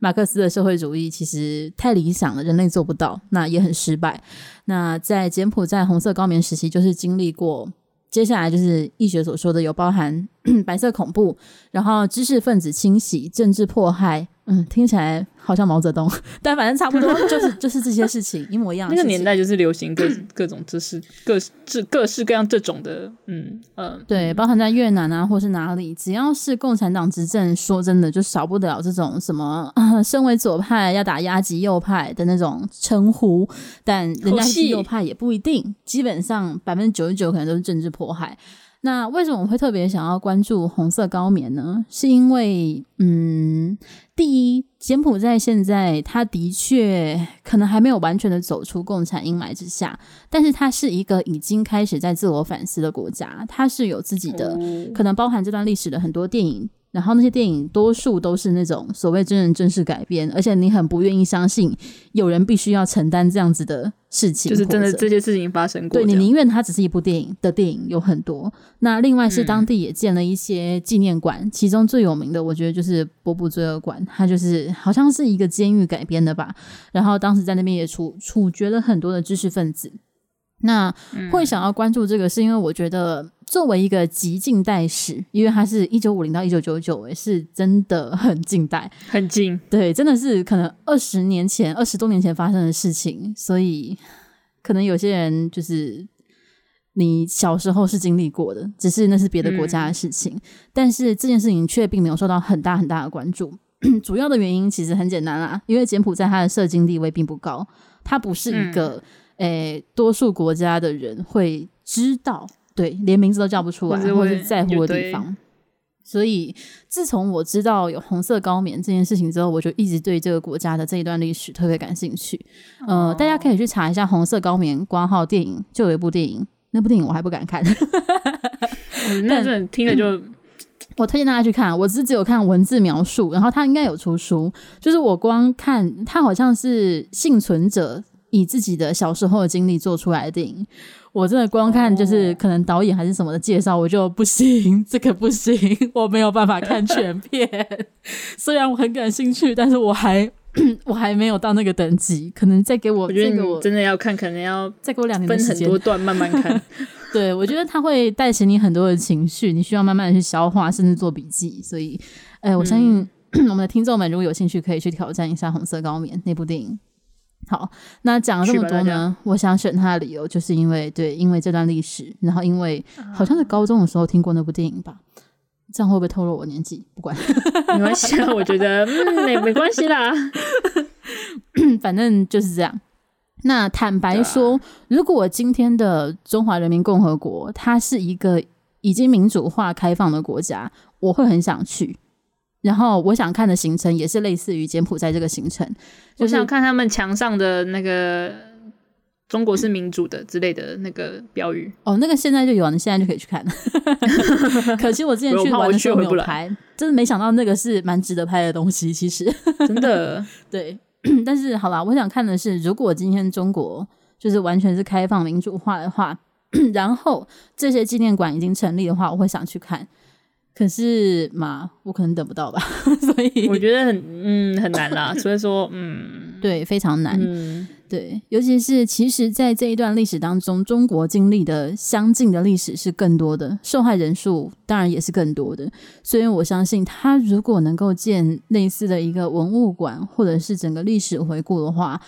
马克思的社会主义其实太理想了，人类做不到，那也很失败。那在柬埔寨红色高棉时期，就是经历过。接下来就是易学所说的，有包含 白色恐怖，然后知识分子清洗、政治迫害。嗯，听起来好像毛泽东，但反正差不多就是就是这些事情一模一样。那个年代就是流行各各种知识，各各各式各样这种的，嗯嗯，对，包含在越南啊，或是哪里，只要是共产党执政，说真的就少不了这种什么，呃、身为左派要打压极右派的那种称呼，但人家是右派也不一定，基本上百分之九十九可能都是政治迫害。那为什么我会特别想要关注红色高棉呢？是因为，嗯，第一，柬埔寨现在它的确可能还没有完全的走出共产阴霾之下，但是它是一个已经开始在自我反思的国家，它是有自己的，可能包含这段历史的很多电影。然后那些电影多数都是那种所谓真人真事改编，而且你很不愿意相信有人必须要承担这样子的事情，就是真的这些事情发生过。对，你宁愿它只是一部电影的电影有很多。那另外是当地也建了一些纪念馆，嗯、其中最有名的我觉得就是波布罪恶馆，它就是好像是一个监狱改编的吧。然后当时在那边也处处决了很多的知识分子。那会想要关注这个，是因为我觉得作为一个极近代史，因为它是一九五零到一九九九，也，是真的很近代，很近。对，真的是可能二十年前、二十多年前发生的事情，所以可能有些人就是你小时候是经历过的，只是那是别的国家的事情，嗯、但是这件事情却并没有受到很大很大的关注。主要的原因其实很简单啦，因为柬埔寨它的社经地位并不高，它不是一个、嗯。诶、欸，多数国家的人会知道，对，连名字都叫不出来，或者，是在乎的地方。所以，自从我知道有红色高棉这件事情之后，我就一直对这个国家的这一段历史特别感兴趣。呃，哦、大家可以去查一下红色高棉括号电影，就有一部电影，那部电影我还不敢看。那这听了就，我推荐大家去看。我只只有看文字描述，然后他应该有出书，就是我光看他好像是幸存者。以自己的小时候的经历做出来的电影，我真的光看就是可能导演还是什么的介绍，我就不行，这个不行，我没有办法看全片。虽然我很感兴趣，但是我还 我还没有到那个等级，可能再给我，我觉得我真的要看，可能要再给我两年分很多段慢慢看。对，我觉得它会带起你很多的情绪，你需要慢慢的去消化，甚至做笔记。所以，哎，我相信、嗯、我们的听众们如果有兴趣，可以去挑战一下《红色高棉》那部电影。好，那讲了这么多呢，我想选他的理由，就是因为对，因为这段历史，然后因为好像是高中的时候听过那部电影吧，这样会不会透露我年纪？不管，没关系啊，我觉得嗯，没没关系啦，反正就是这样。那坦白说，啊、如果今天的中华人民共和国它是一个已经民主化开放的国家，我会很想去。然后我想看的行程也是类似于柬埔寨这个行程，就是、我想看他们墙上的那个“中国是民主的”之类的那个标语。哦，那个现在就有，你现在就可以去看。可惜我之前 去玩的时候没有拍，真的没想到那个是蛮值得拍的东西。其实真的 对，但是好啦，我想看的是，如果今天中国就是完全是开放民主化的话，然后这些纪念馆已经成立的话，我会想去看。可是嘛，我可能等不到吧，所以我觉得很嗯很难啦。所以说嗯，对，非常难。嗯，对，尤其是其实，在这一段历史当中，中国经历的相近的历史是更多的，受害人数当然也是更多的。所以我相信，他如果能够建类似的一个文物馆，或者是整个历史回顾的话。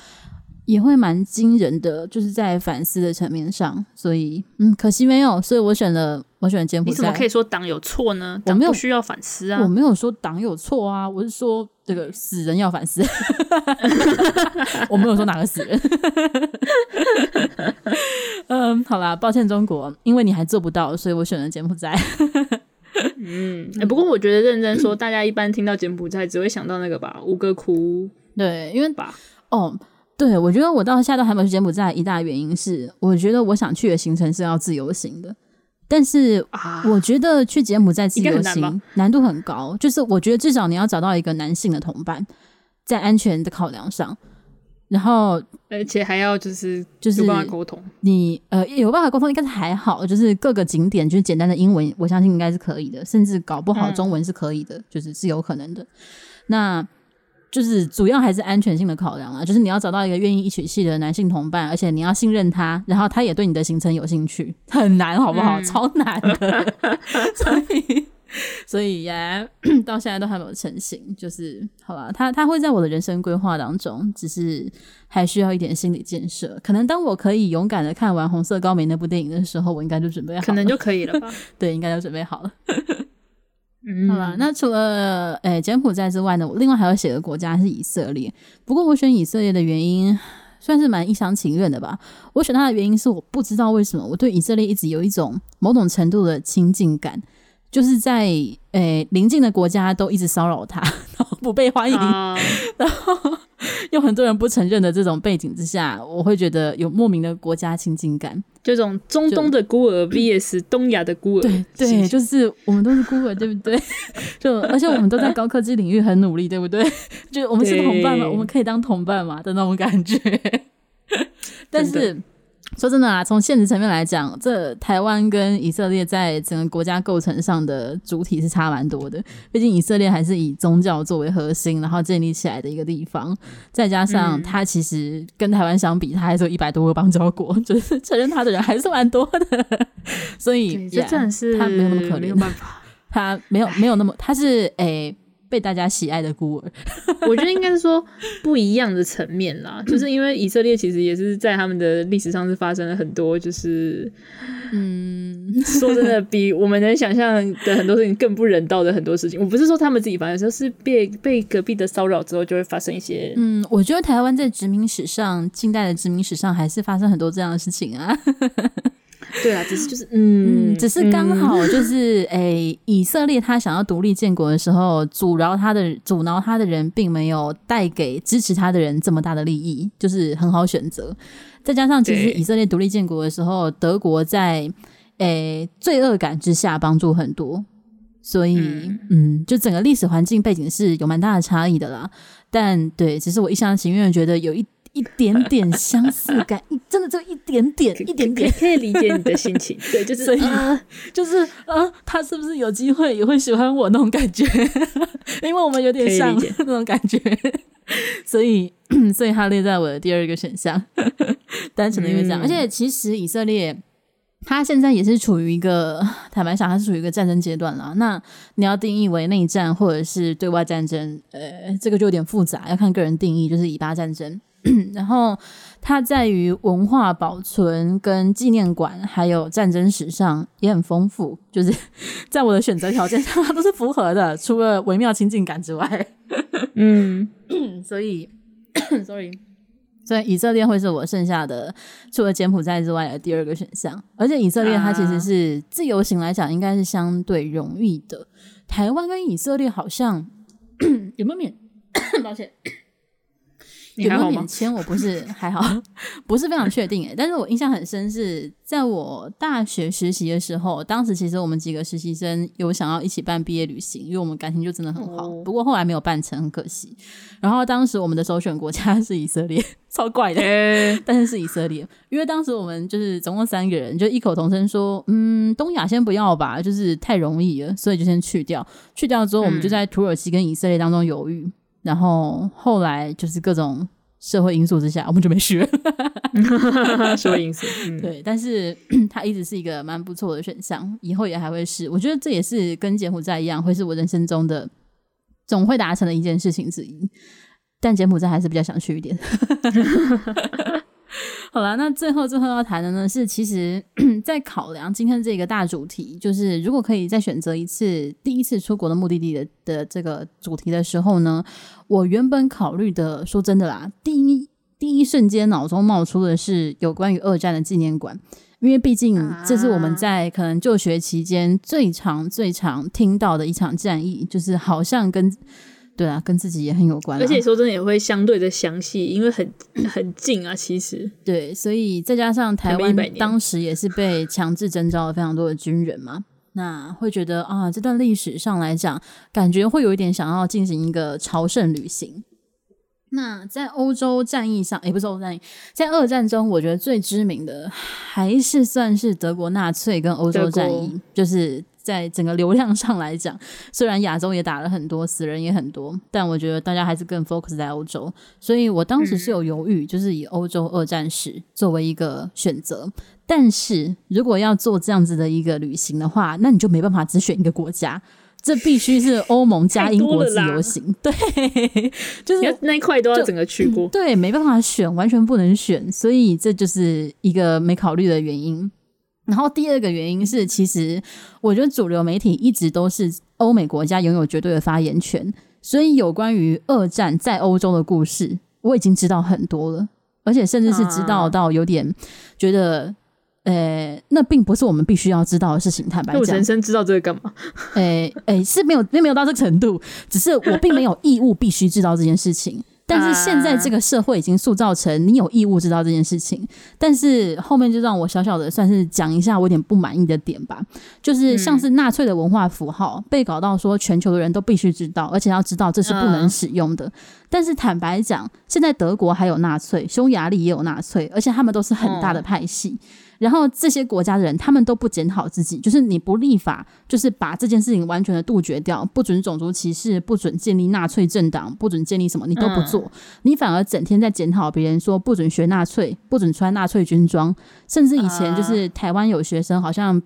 也会蛮惊人的，就是在反思的层面上，所以嗯，可惜没有，所以我选了我选了柬埔寨。你怎么可以说党有错呢？党不需要反思啊！我没有说党有错啊，我是说这个死人要反思。我没有说哪个死人。嗯，好啦，抱歉中国，因为你还做不到，所以我选了柬埔寨。嗯、欸，不过我觉得认真说，大家一般听到柬埔寨只会想到那个吧，吴哥窟。对，因为吧，哦。对，我觉得我到现在都还没有去柬埔寨，一大原因是我觉得我想去的行程是要自由行的，但是我觉得去柬埔寨自由行难，难度很高，就是我觉得至少你要找到一个男性的同伴，在安全的考量上，然后而且还要就是就是有办法沟通，你呃有办法沟通应该是还好，就是各个景点就是简单的英文，我相信应该是可以的，甚至搞不好中文是可以的，嗯、就是是有可能的。那就是主要还是安全性的考量啊，就是你要找到一个愿意一起去的男性同伴，而且你要信任他，然后他也对你的行程有兴趣，很难，好不好？嗯、超难的，所以。所以呀，到现在都还没有成型，就是好吧，他他会在我的人生规划当中，只是还需要一点心理建设。可能当我可以勇敢的看完《红色高棉》那部电影的时候，我应该就准备好了，可能就可以了吧？对，应该就准备好了。嗯，好吧。那除了诶、柬埔寨之外呢，我另外还要写的国家是以色列。不过我选以色列的原因算是蛮一厢情愿的吧。我选它的原因是我不知道为什么我对以色列一直有一种某种程度的亲近感。就是在诶邻近的国家都一直骚扰他，然后不被欢迎，啊、然后有很多人不承认的这种背景之下，我会觉得有莫名的国家亲近感。这种中东的孤儿 VS 东亚的孤儿，对对，就是我们都是孤儿，对不对？就而且我们都在高科技领域很努力，对不对？就我们是同伴嘛，我们可以当同伴嘛的那种感觉。但是。说真的啊，从现实层面来讲，这台湾跟以色列在整个国家构成上的主体是差蛮多的。毕竟以色列还是以宗教作为核心，然后建立起来的一个地方，再加上它其实跟台湾相比，它还是有一百多个邦交国，就是承认它的人还是蛮多的。所以，这真的是他没有那么可怜，没有办法，他没有没有那么，他是诶。欸被大家喜爱的孤儿，我觉得应该是说不一样的层面啦。就是因为以色列其实也是在他们的历史上是发生了很多，就是嗯，说真的，比我们能想象的很多事情更不人道的很多事情。我不是说他们自己发生，有时候是被被隔壁的骚扰之后就会发生一些。嗯，我觉得台湾在殖民史上，近代的殖民史上还是发生很多这样的事情啊。对啊，只是就是嗯，嗯，只是刚好就是诶、嗯欸，以色列他想要独立建国的时候，阻挠他的阻挠他的人，并没有带给支持他的人这么大的利益，就是很好选择。再加上其实以色列独立建国的时候，德国在诶、欸、罪恶感之下帮助很多，所以嗯，嗯，就整个历史环境背景是有蛮大的差异的啦。但对，只是我一厢情愿觉得有一。一点点相似感，真的就一点点，一点点可以理解你的心情。对，就是所以、呃、就是啊，他是不是有机会也会喜欢我那种感觉？因为我们有点像那种感觉，所以 所以他列在我的第二个选项，单纯的因为这样。嗯、而且其实以色列他现在也是处于一个坦白讲，他是处于一个战争阶段了。那你要定义为内战或者是对外战争，呃，这个就有点复杂，要看个人定义，就是以巴战争。然后它在于文化保存跟纪念馆，还有战争史上也很丰富。就是 在我的选择条件上，它都是符合的，除了微妙亲近感之外。嗯，所以，sorry，所以以色列会是我剩下的除了柬埔寨之外的第二个选项。而且以色列它其实是自由行来讲，应该是相对容易的。台湾跟以色列好像 有没有免？抱歉。有没有免签？我不是还好，不是非常确定诶。但是我印象很深，是在我大学实习的时候，当时其实我们几个实习生有想要一起办毕业旅行，因为我们感情就真的很好。不过后来没有办成，很可惜。然后当时我们的首选国家是以色列，超怪的，但是是以色列，因为当时我们就是总共三个人，就异口同声说，嗯，东亚先不要吧，就是太容易了，所以就先去掉。去掉之后，我们就在土耳其跟以色列当中犹豫。然后后来就是各种社会因素之下，我们就没学。社会因素，嗯、对，但是 它一直是一个蛮不错的选项，以后也还会是。我觉得这也是跟柬埔寨一样，会是我人生中的总会达成的一件事情之一。但柬埔寨还是比较想去一点。好了，那最后最后要谈的呢是，其实，在考量今天这个大主题，就是如果可以再选择一次第一次出国的目的地的的这个主题的时候呢，我原本考虑的，说真的啦，第一第一瞬间脑中冒出的是有关于二战的纪念馆，因为毕竟这是我们在可能就学期间最常最常听到的一场战役，就是好像跟。对啊，跟自己也很有关，而且说真的也会相对的详细，因为很很近啊，其实对，所以再加上台湾当时也是被强制征召了非常多的军人嘛，那会觉得啊，这段历史上来讲，感觉会有一点想要进行一个朝圣旅行。那在欧洲战役上，也不是欧洲战役，在二战中，我觉得最知名的还是算是德国纳粹跟欧洲战役，就是在整个流量上来讲，虽然亚洲也打了很多，死人也很多，但我觉得大家还是更 focus 在欧洲。所以我当时是有犹豫，就是以欧洲二战史作为一个选择。但是如果要做这样子的一个旅行的话，那你就没办法只选一个国家。这必须是欧盟加英国自由行，对，就是那一块都要整个去过，对，没办法选，完全不能选，所以这就是一个没考虑的原因。然后第二个原因是，其实我觉得主流媒体一直都是欧美国家拥有绝对的发言权，所以有关于二战在欧洲的故事，我已经知道很多了，而且甚至是知道到有点觉得。呃、欸，那并不是我们必须要知道的事情。坦白讲，我人生知道这个干嘛？诶、欸，诶、欸，是没有，并没有到这个程度。只是我并没有义务必须知道这件事情。但是现在这个社会已经塑造成你有义务知道这件事情。但是后面就让我小小的算是讲一下我有点不满意的点吧。就是像是纳粹的文化符号被搞到说全球的人都必须知道，而且要知道这是不能使用的。但是坦白讲，现在德国还有纳粹，匈牙利也有纳粹，而且他们都是很大的派系。然后这些国家的人，他们都不检讨自己，就是你不立法，就是把这件事情完全的杜绝掉，不准种族歧视，不准建立纳粹政党，不准建立什么，你都不做，你反而整天在检讨别人，说不准学纳粹，不准穿纳粹军装，甚至以前就是台湾有学生好像。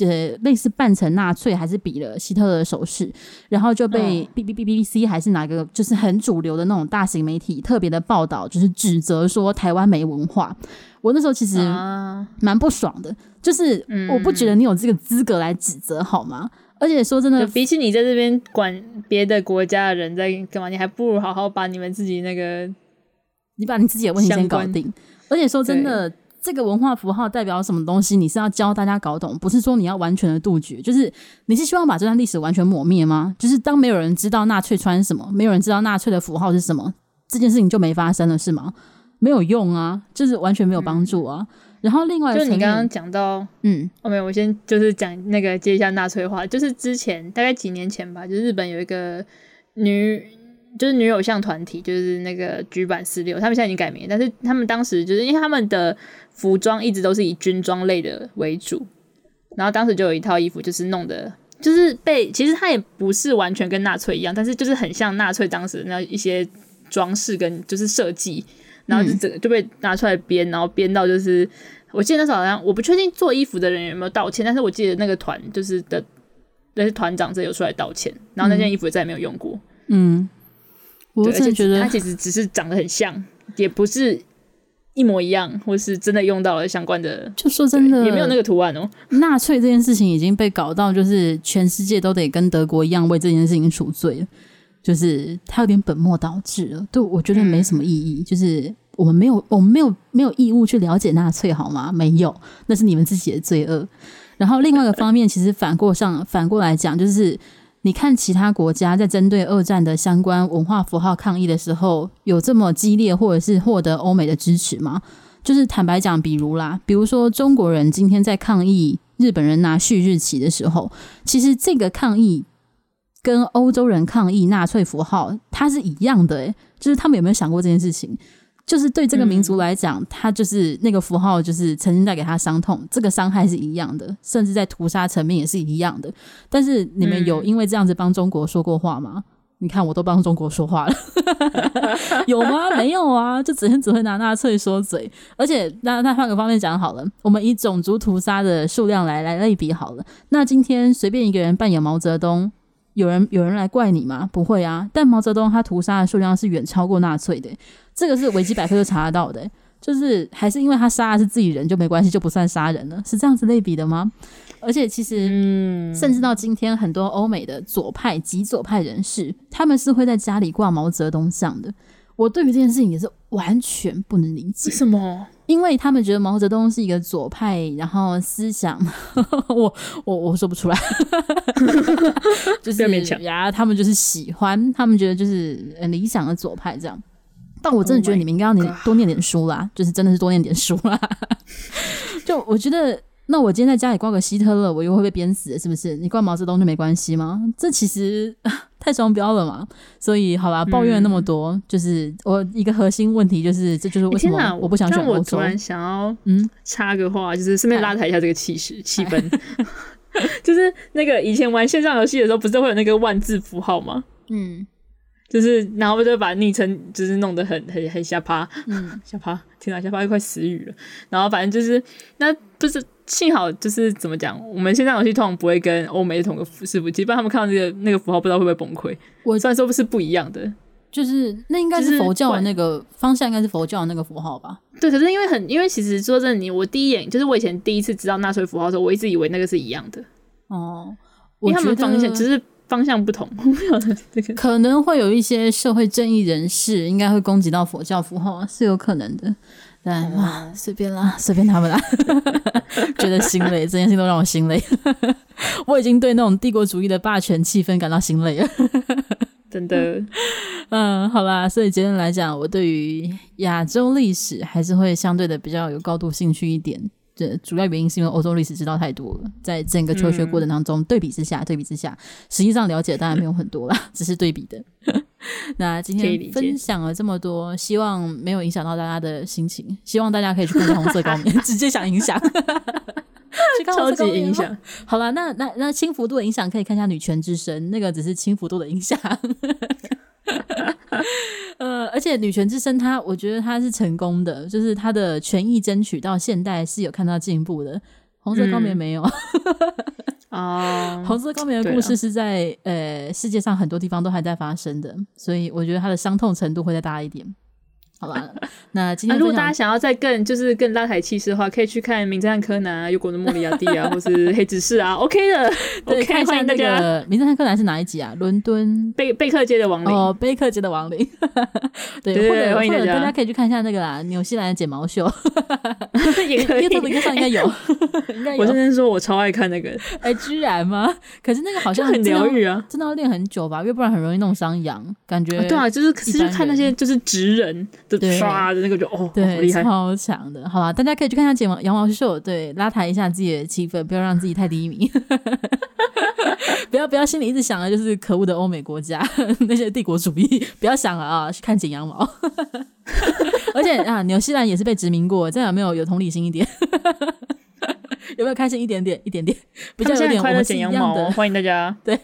呃，类似扮成纳粹还是比了希特勒的手势，然后就被 B B B B C 还是哪个就是很主流的那种大型媒体特别的报道，就是指责说台湾没文化。我那时候其实蛮不爽的，就是我不觉得你有这个资格来指责好吗？而且说真的，比起你在这边管别的国家的人在干嘛，你还不如好好把你们自己那个，你把你自己的问题先搞定。而且说真的。这个文化符号代表什么东西？你是要教大家搞懂，不是说你要完全的杜绝。就是你是希望把这段历史完全抹灭吗？就是当没有人知道纳粹穿什么，没有人知道纳粹的符号是什么，这件事情就没发生了，是吗？没有用啊，就是完全没有帮助啊。嗯、然后另外，就你刚刚讲到，嗯，哦没有，我先就是讲那个接一下纳粹化，就是之前大概几年前吧，就是日本有一个女。就是女偶像团体，就是那个菊坂四六，他们现在已经改名，但是他们当时就是因为他们的服装一直都是以军装类的为主，然后当时就有一套衣服，就是弄的，就是被其实它也不是完全跟纳粹一样，但是就是很像纳粹当时的那一些装饰跟就是设计，然后就整个就被拿出来编，然后编到就是我记得那时候好像我不确定做衣服的人有没有道歉，但是我记得那个团就是的那些团长这有出来道歉，然后那件衣服也再也没有用过，嗯。我真的觉得它其实只是长得很像，也不是一模一样，或是真的用到了相关的。就说真的，也没有那个图案哦。纳粹这件事情已经被搞到，就是全世界都得跟德国一样为这件事情赎罪了。就是他有点本末倒置了，对，我觉得没什么意义。就是我们没有，我们没有没有义务去了解纳粹，好吗？没有，那是你们自己的罪恶。然后另外一个方面，其实反过上 反过来讲，就是。你看其他国家在针对二战的相关文化符号抗议的时候，有这么激烈，或者是获得欧美的支持吗？就是坦白讲，比如啦，比如说中国人今天在抗议日本人拿旭日旗的时候，其实这个抗议跟欧洲人抗议纳粹符号，它是一样的，诶，就是他们有没有想过这件事情？就是对这个民族来讲，他就是那个符号，就是曾经带给他伤痛，这个伤害是一样的，甚至在屠杀层面也是一样的。但是你们有因为这样子帮中国说过话吗？你看我都帮中国说话了，有吗？没有啊，就整天只会拿纳粹说嘴。而且那那换个方面讲好了，我们以种族屠杀的数量来来类比好了。那今天随便一个人扮演毛泽东，有人有人来怪你吗？不会啊。但毛泽东他屠杀的数量是远超过纳粹的。这个是维基百科就查得到的，就是还是因为他杀的是自己人就没关系，就不算杀人了，是这样子类比的吗？而且其实，嗯，甚至到今天，很多欧美的左派、极左派人士，他们是会在家里挂毛泽东像的。我对于这件事情也是完全不能理解，为什么？因为他们觉得毛泽东是一个左派，然后思想，我我我说不出来，就是勉强呀，他们就是喜欢，他们觉得就是很理想的左派这样。但我真的觉得你们应该要你多念点书啦，oh、就是真的是多念点书啦。就我觉得，那我今天在家里挂个希特勒，我又会被鞭死，是不是？你挂毛泽东就没关系吗？这其实 太双标了嘛。所以，好吧，抱怨了那么多，嗯、就是我一个核心问题就是，这就是为什么我不想选欧洲。我突然想要嗯插个话，就是顺便拉抬一下这个气势气氛。就是那个以前玩线上游戏的时候，不是会有那个万字符号吗？嗯，就是然后就把昵称就是弄得很很很下趴，嗯，下趴，天哪，下趴又快死语了。然后反正就是那不是幸好就是怎么讲，我们线上游戏通常不会跟欧美的同个伺服器，不然他们看到那个那个符号，不知道会不会崩溃。我虽然说不是不一样的。就是那应该是佛教的那个方向，应该是佛教的那个符号吧？对，可是因为很，因为其实说真的，你我第一眼就是我以前第一次知道纳粹符号的时候，我一直以为那个是一样的。哦，因为他们方向只是方向不同，这 个可能会有一些社会正义人士应该会攻击到佛教符号，是有可能的。但哇，随便啦，随便他们啦，觉得心累，这件事都让我心累。我已经对那种帝国主义的霸权气氛感到心累了。真的，嗯，好啦，所以结论来讲，我对于亚洲历史还是会相对的比较有高度兴趣一点。这主要原因是因为欧洲历史知道太多了，在整个求学过程当中，对比之下，对比之下，实际上了解当然没有很多啦，只是对比的。那今天分享了这么多，希望没有影响到大家的心情，希望大家可以去看红色高棉，直接想影响。超级影响。好了，那那那轻幅度的影响可以看一下《女权之声》，那个只是轻幅度的影响。呃，而且《女权之声》它，我觉得它是成功的，就是它的权益争取到现代是有看到进步的。红色高棉没有啊，红色高棉的故事是在呃世界上很多地方都还在发生的，所以我觉得它的伤痛程度会再大一点。好吧，那今天、啊、如果大家想要再更就是更拉抬气势的话，可以去看《名侦探柯南》啊，《幽国的莫里亚蒂》啊，或是《黑执事》啊，OK 的。对，看一下那个《名侦探柯南》是哪一集啊？伦敦贝贝克街的亡灵哦，贝克街的亡灵。对，或者，或者大家，可以去看一下那个啦，纽西兰的剪毛秀。也可以，YouTube 上应该有。应该有。我真的说，我超爱看那个。哎、欸，居然吗？可是那个好像很疗愈啊，真的要练很久吧？因为不然很容易弄伤羊。感觉、啊、对啊，就是可是就看那些就是直人。对，刷的那个就哦，对，好厉害，超强的，好吧，大家可以去看一下剪毛羊毛秀，对，拉抬一下自己的气氛，不要让自己太低迷，不要不要心里一直想的就是可恶的欧美国家 那些帝国主义，不要想了啊，去看剪羊毛，而且啊，纽西兰也是被殖民过，这样有没有有同理心一点？有没有开心一点点？一点点，比较有点快乐剪羊毛，欢迎大家，对。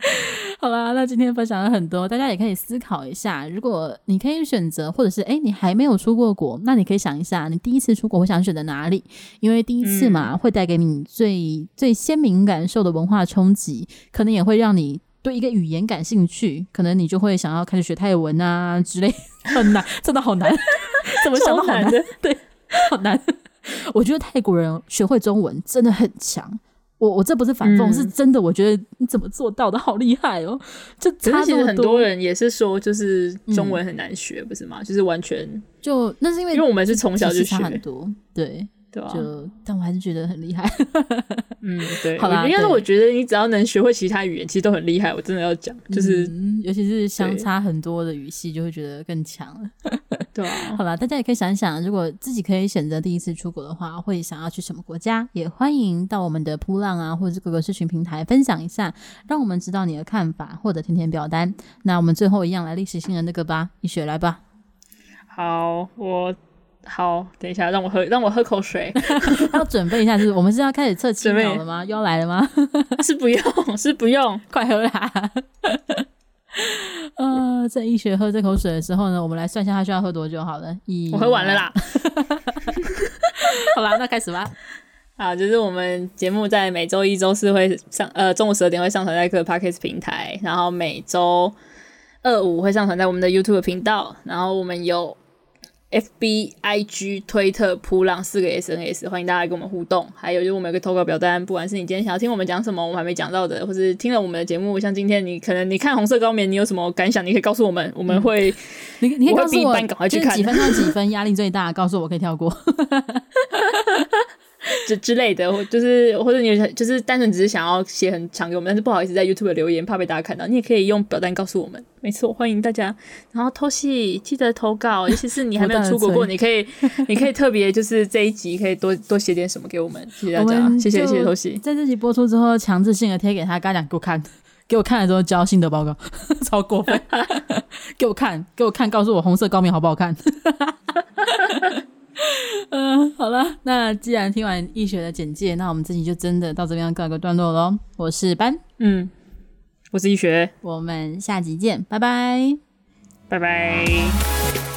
好啦，那今天分享了很多，大家也可以思考一下。如果你可以选择，或者是哎、欸，你还没有出过国，那你可以想一下，你第一次出国会想选择哪里？因为第一次嘛，嗯、会带给你最最鲜明感受的文化冲击，可能也会让你对一个语言感兴趣，可能你就会想要开始学泰文啊之类。很难，真的好难，怎么想都好难，对，好难。我觉得泰国人学会中文真的很强。我我这不是反讽，嗯，是真的。我觉得你怎么做到的，好厉害哦！就差其实很多人也是说，就是中文很难学，嗯，不是吗？就是完全就那是因为因为我们是从小就学很多，对。对啊，就但我还是觉得很厉害。嗯，对，好啦，应该是我觉得你只要能学会其他语言，其实都很厉害。我真的要讲，就是、嗯、尤其是相差很多的语系，就会觉得更强了。对啊，好啦，大家也可以想一想，如果自己可以选择第一次出国的话，会想要去什么国家？也欢迎到我们的扑浪啊，或者是各个社群平台分享一下，让我们知道你的看法，或者填填表单。那我们最后一样来历史性的那个吧，一雪来吧。好，我。好，等一下，让我喝，让我喝口水。要准备一下，就是我们是要开始测七秒了吗？又要来了吗？是不用，是不用，快喝啦！呃，在医学喝这口水的时候呢，我们来算一下他需要喝多久。好了，一，我喝完了啦。好啦，那开始吧。好，就是我们节目在每周一、周四会上，呃，中午十二点会上传在各个 Podcast 平台，然后每周二五会上传在我们的 YouTube 频道，然后我们有。F B I G 推特普朗四个 S N S，欢迎大家跟我们互动。还有就是我们有个投稿表单，不管是你今天想要听我们讲什么，我们还没讲到的，或是听了我们的节目，像今天你可能你看红色高棉，你有什么感想，你可以告诉我们，我们会，你你可以告诉我，赶快去看几分到几分压力最大，告诉我可以跳过。之之类的，或就是或者你就是单纯只是想要写很长给我们，但是不好意思在 YouTube 留言，怕被大家看到，你也可以用表单告诉我们。没错，欢迎大家。然后偷戏记得投稿，尤其是你还没有出国过，你可以你可以特别就是这一集可以多多写点什么给我们，谢谢大家，谢谢谢谢偷戏。在这集播出之后，强制性的贴给他，刚讲给我看，给我看了之后交心得报告，超过分，给我看给我看，告诉我红色高棉好不好看。嗯，好了，那既然听完易学的简介，那我们这集就真的到这边告一个段落喽。我是班，嗯，我是易学，我们下集见，拜拜，拜拜。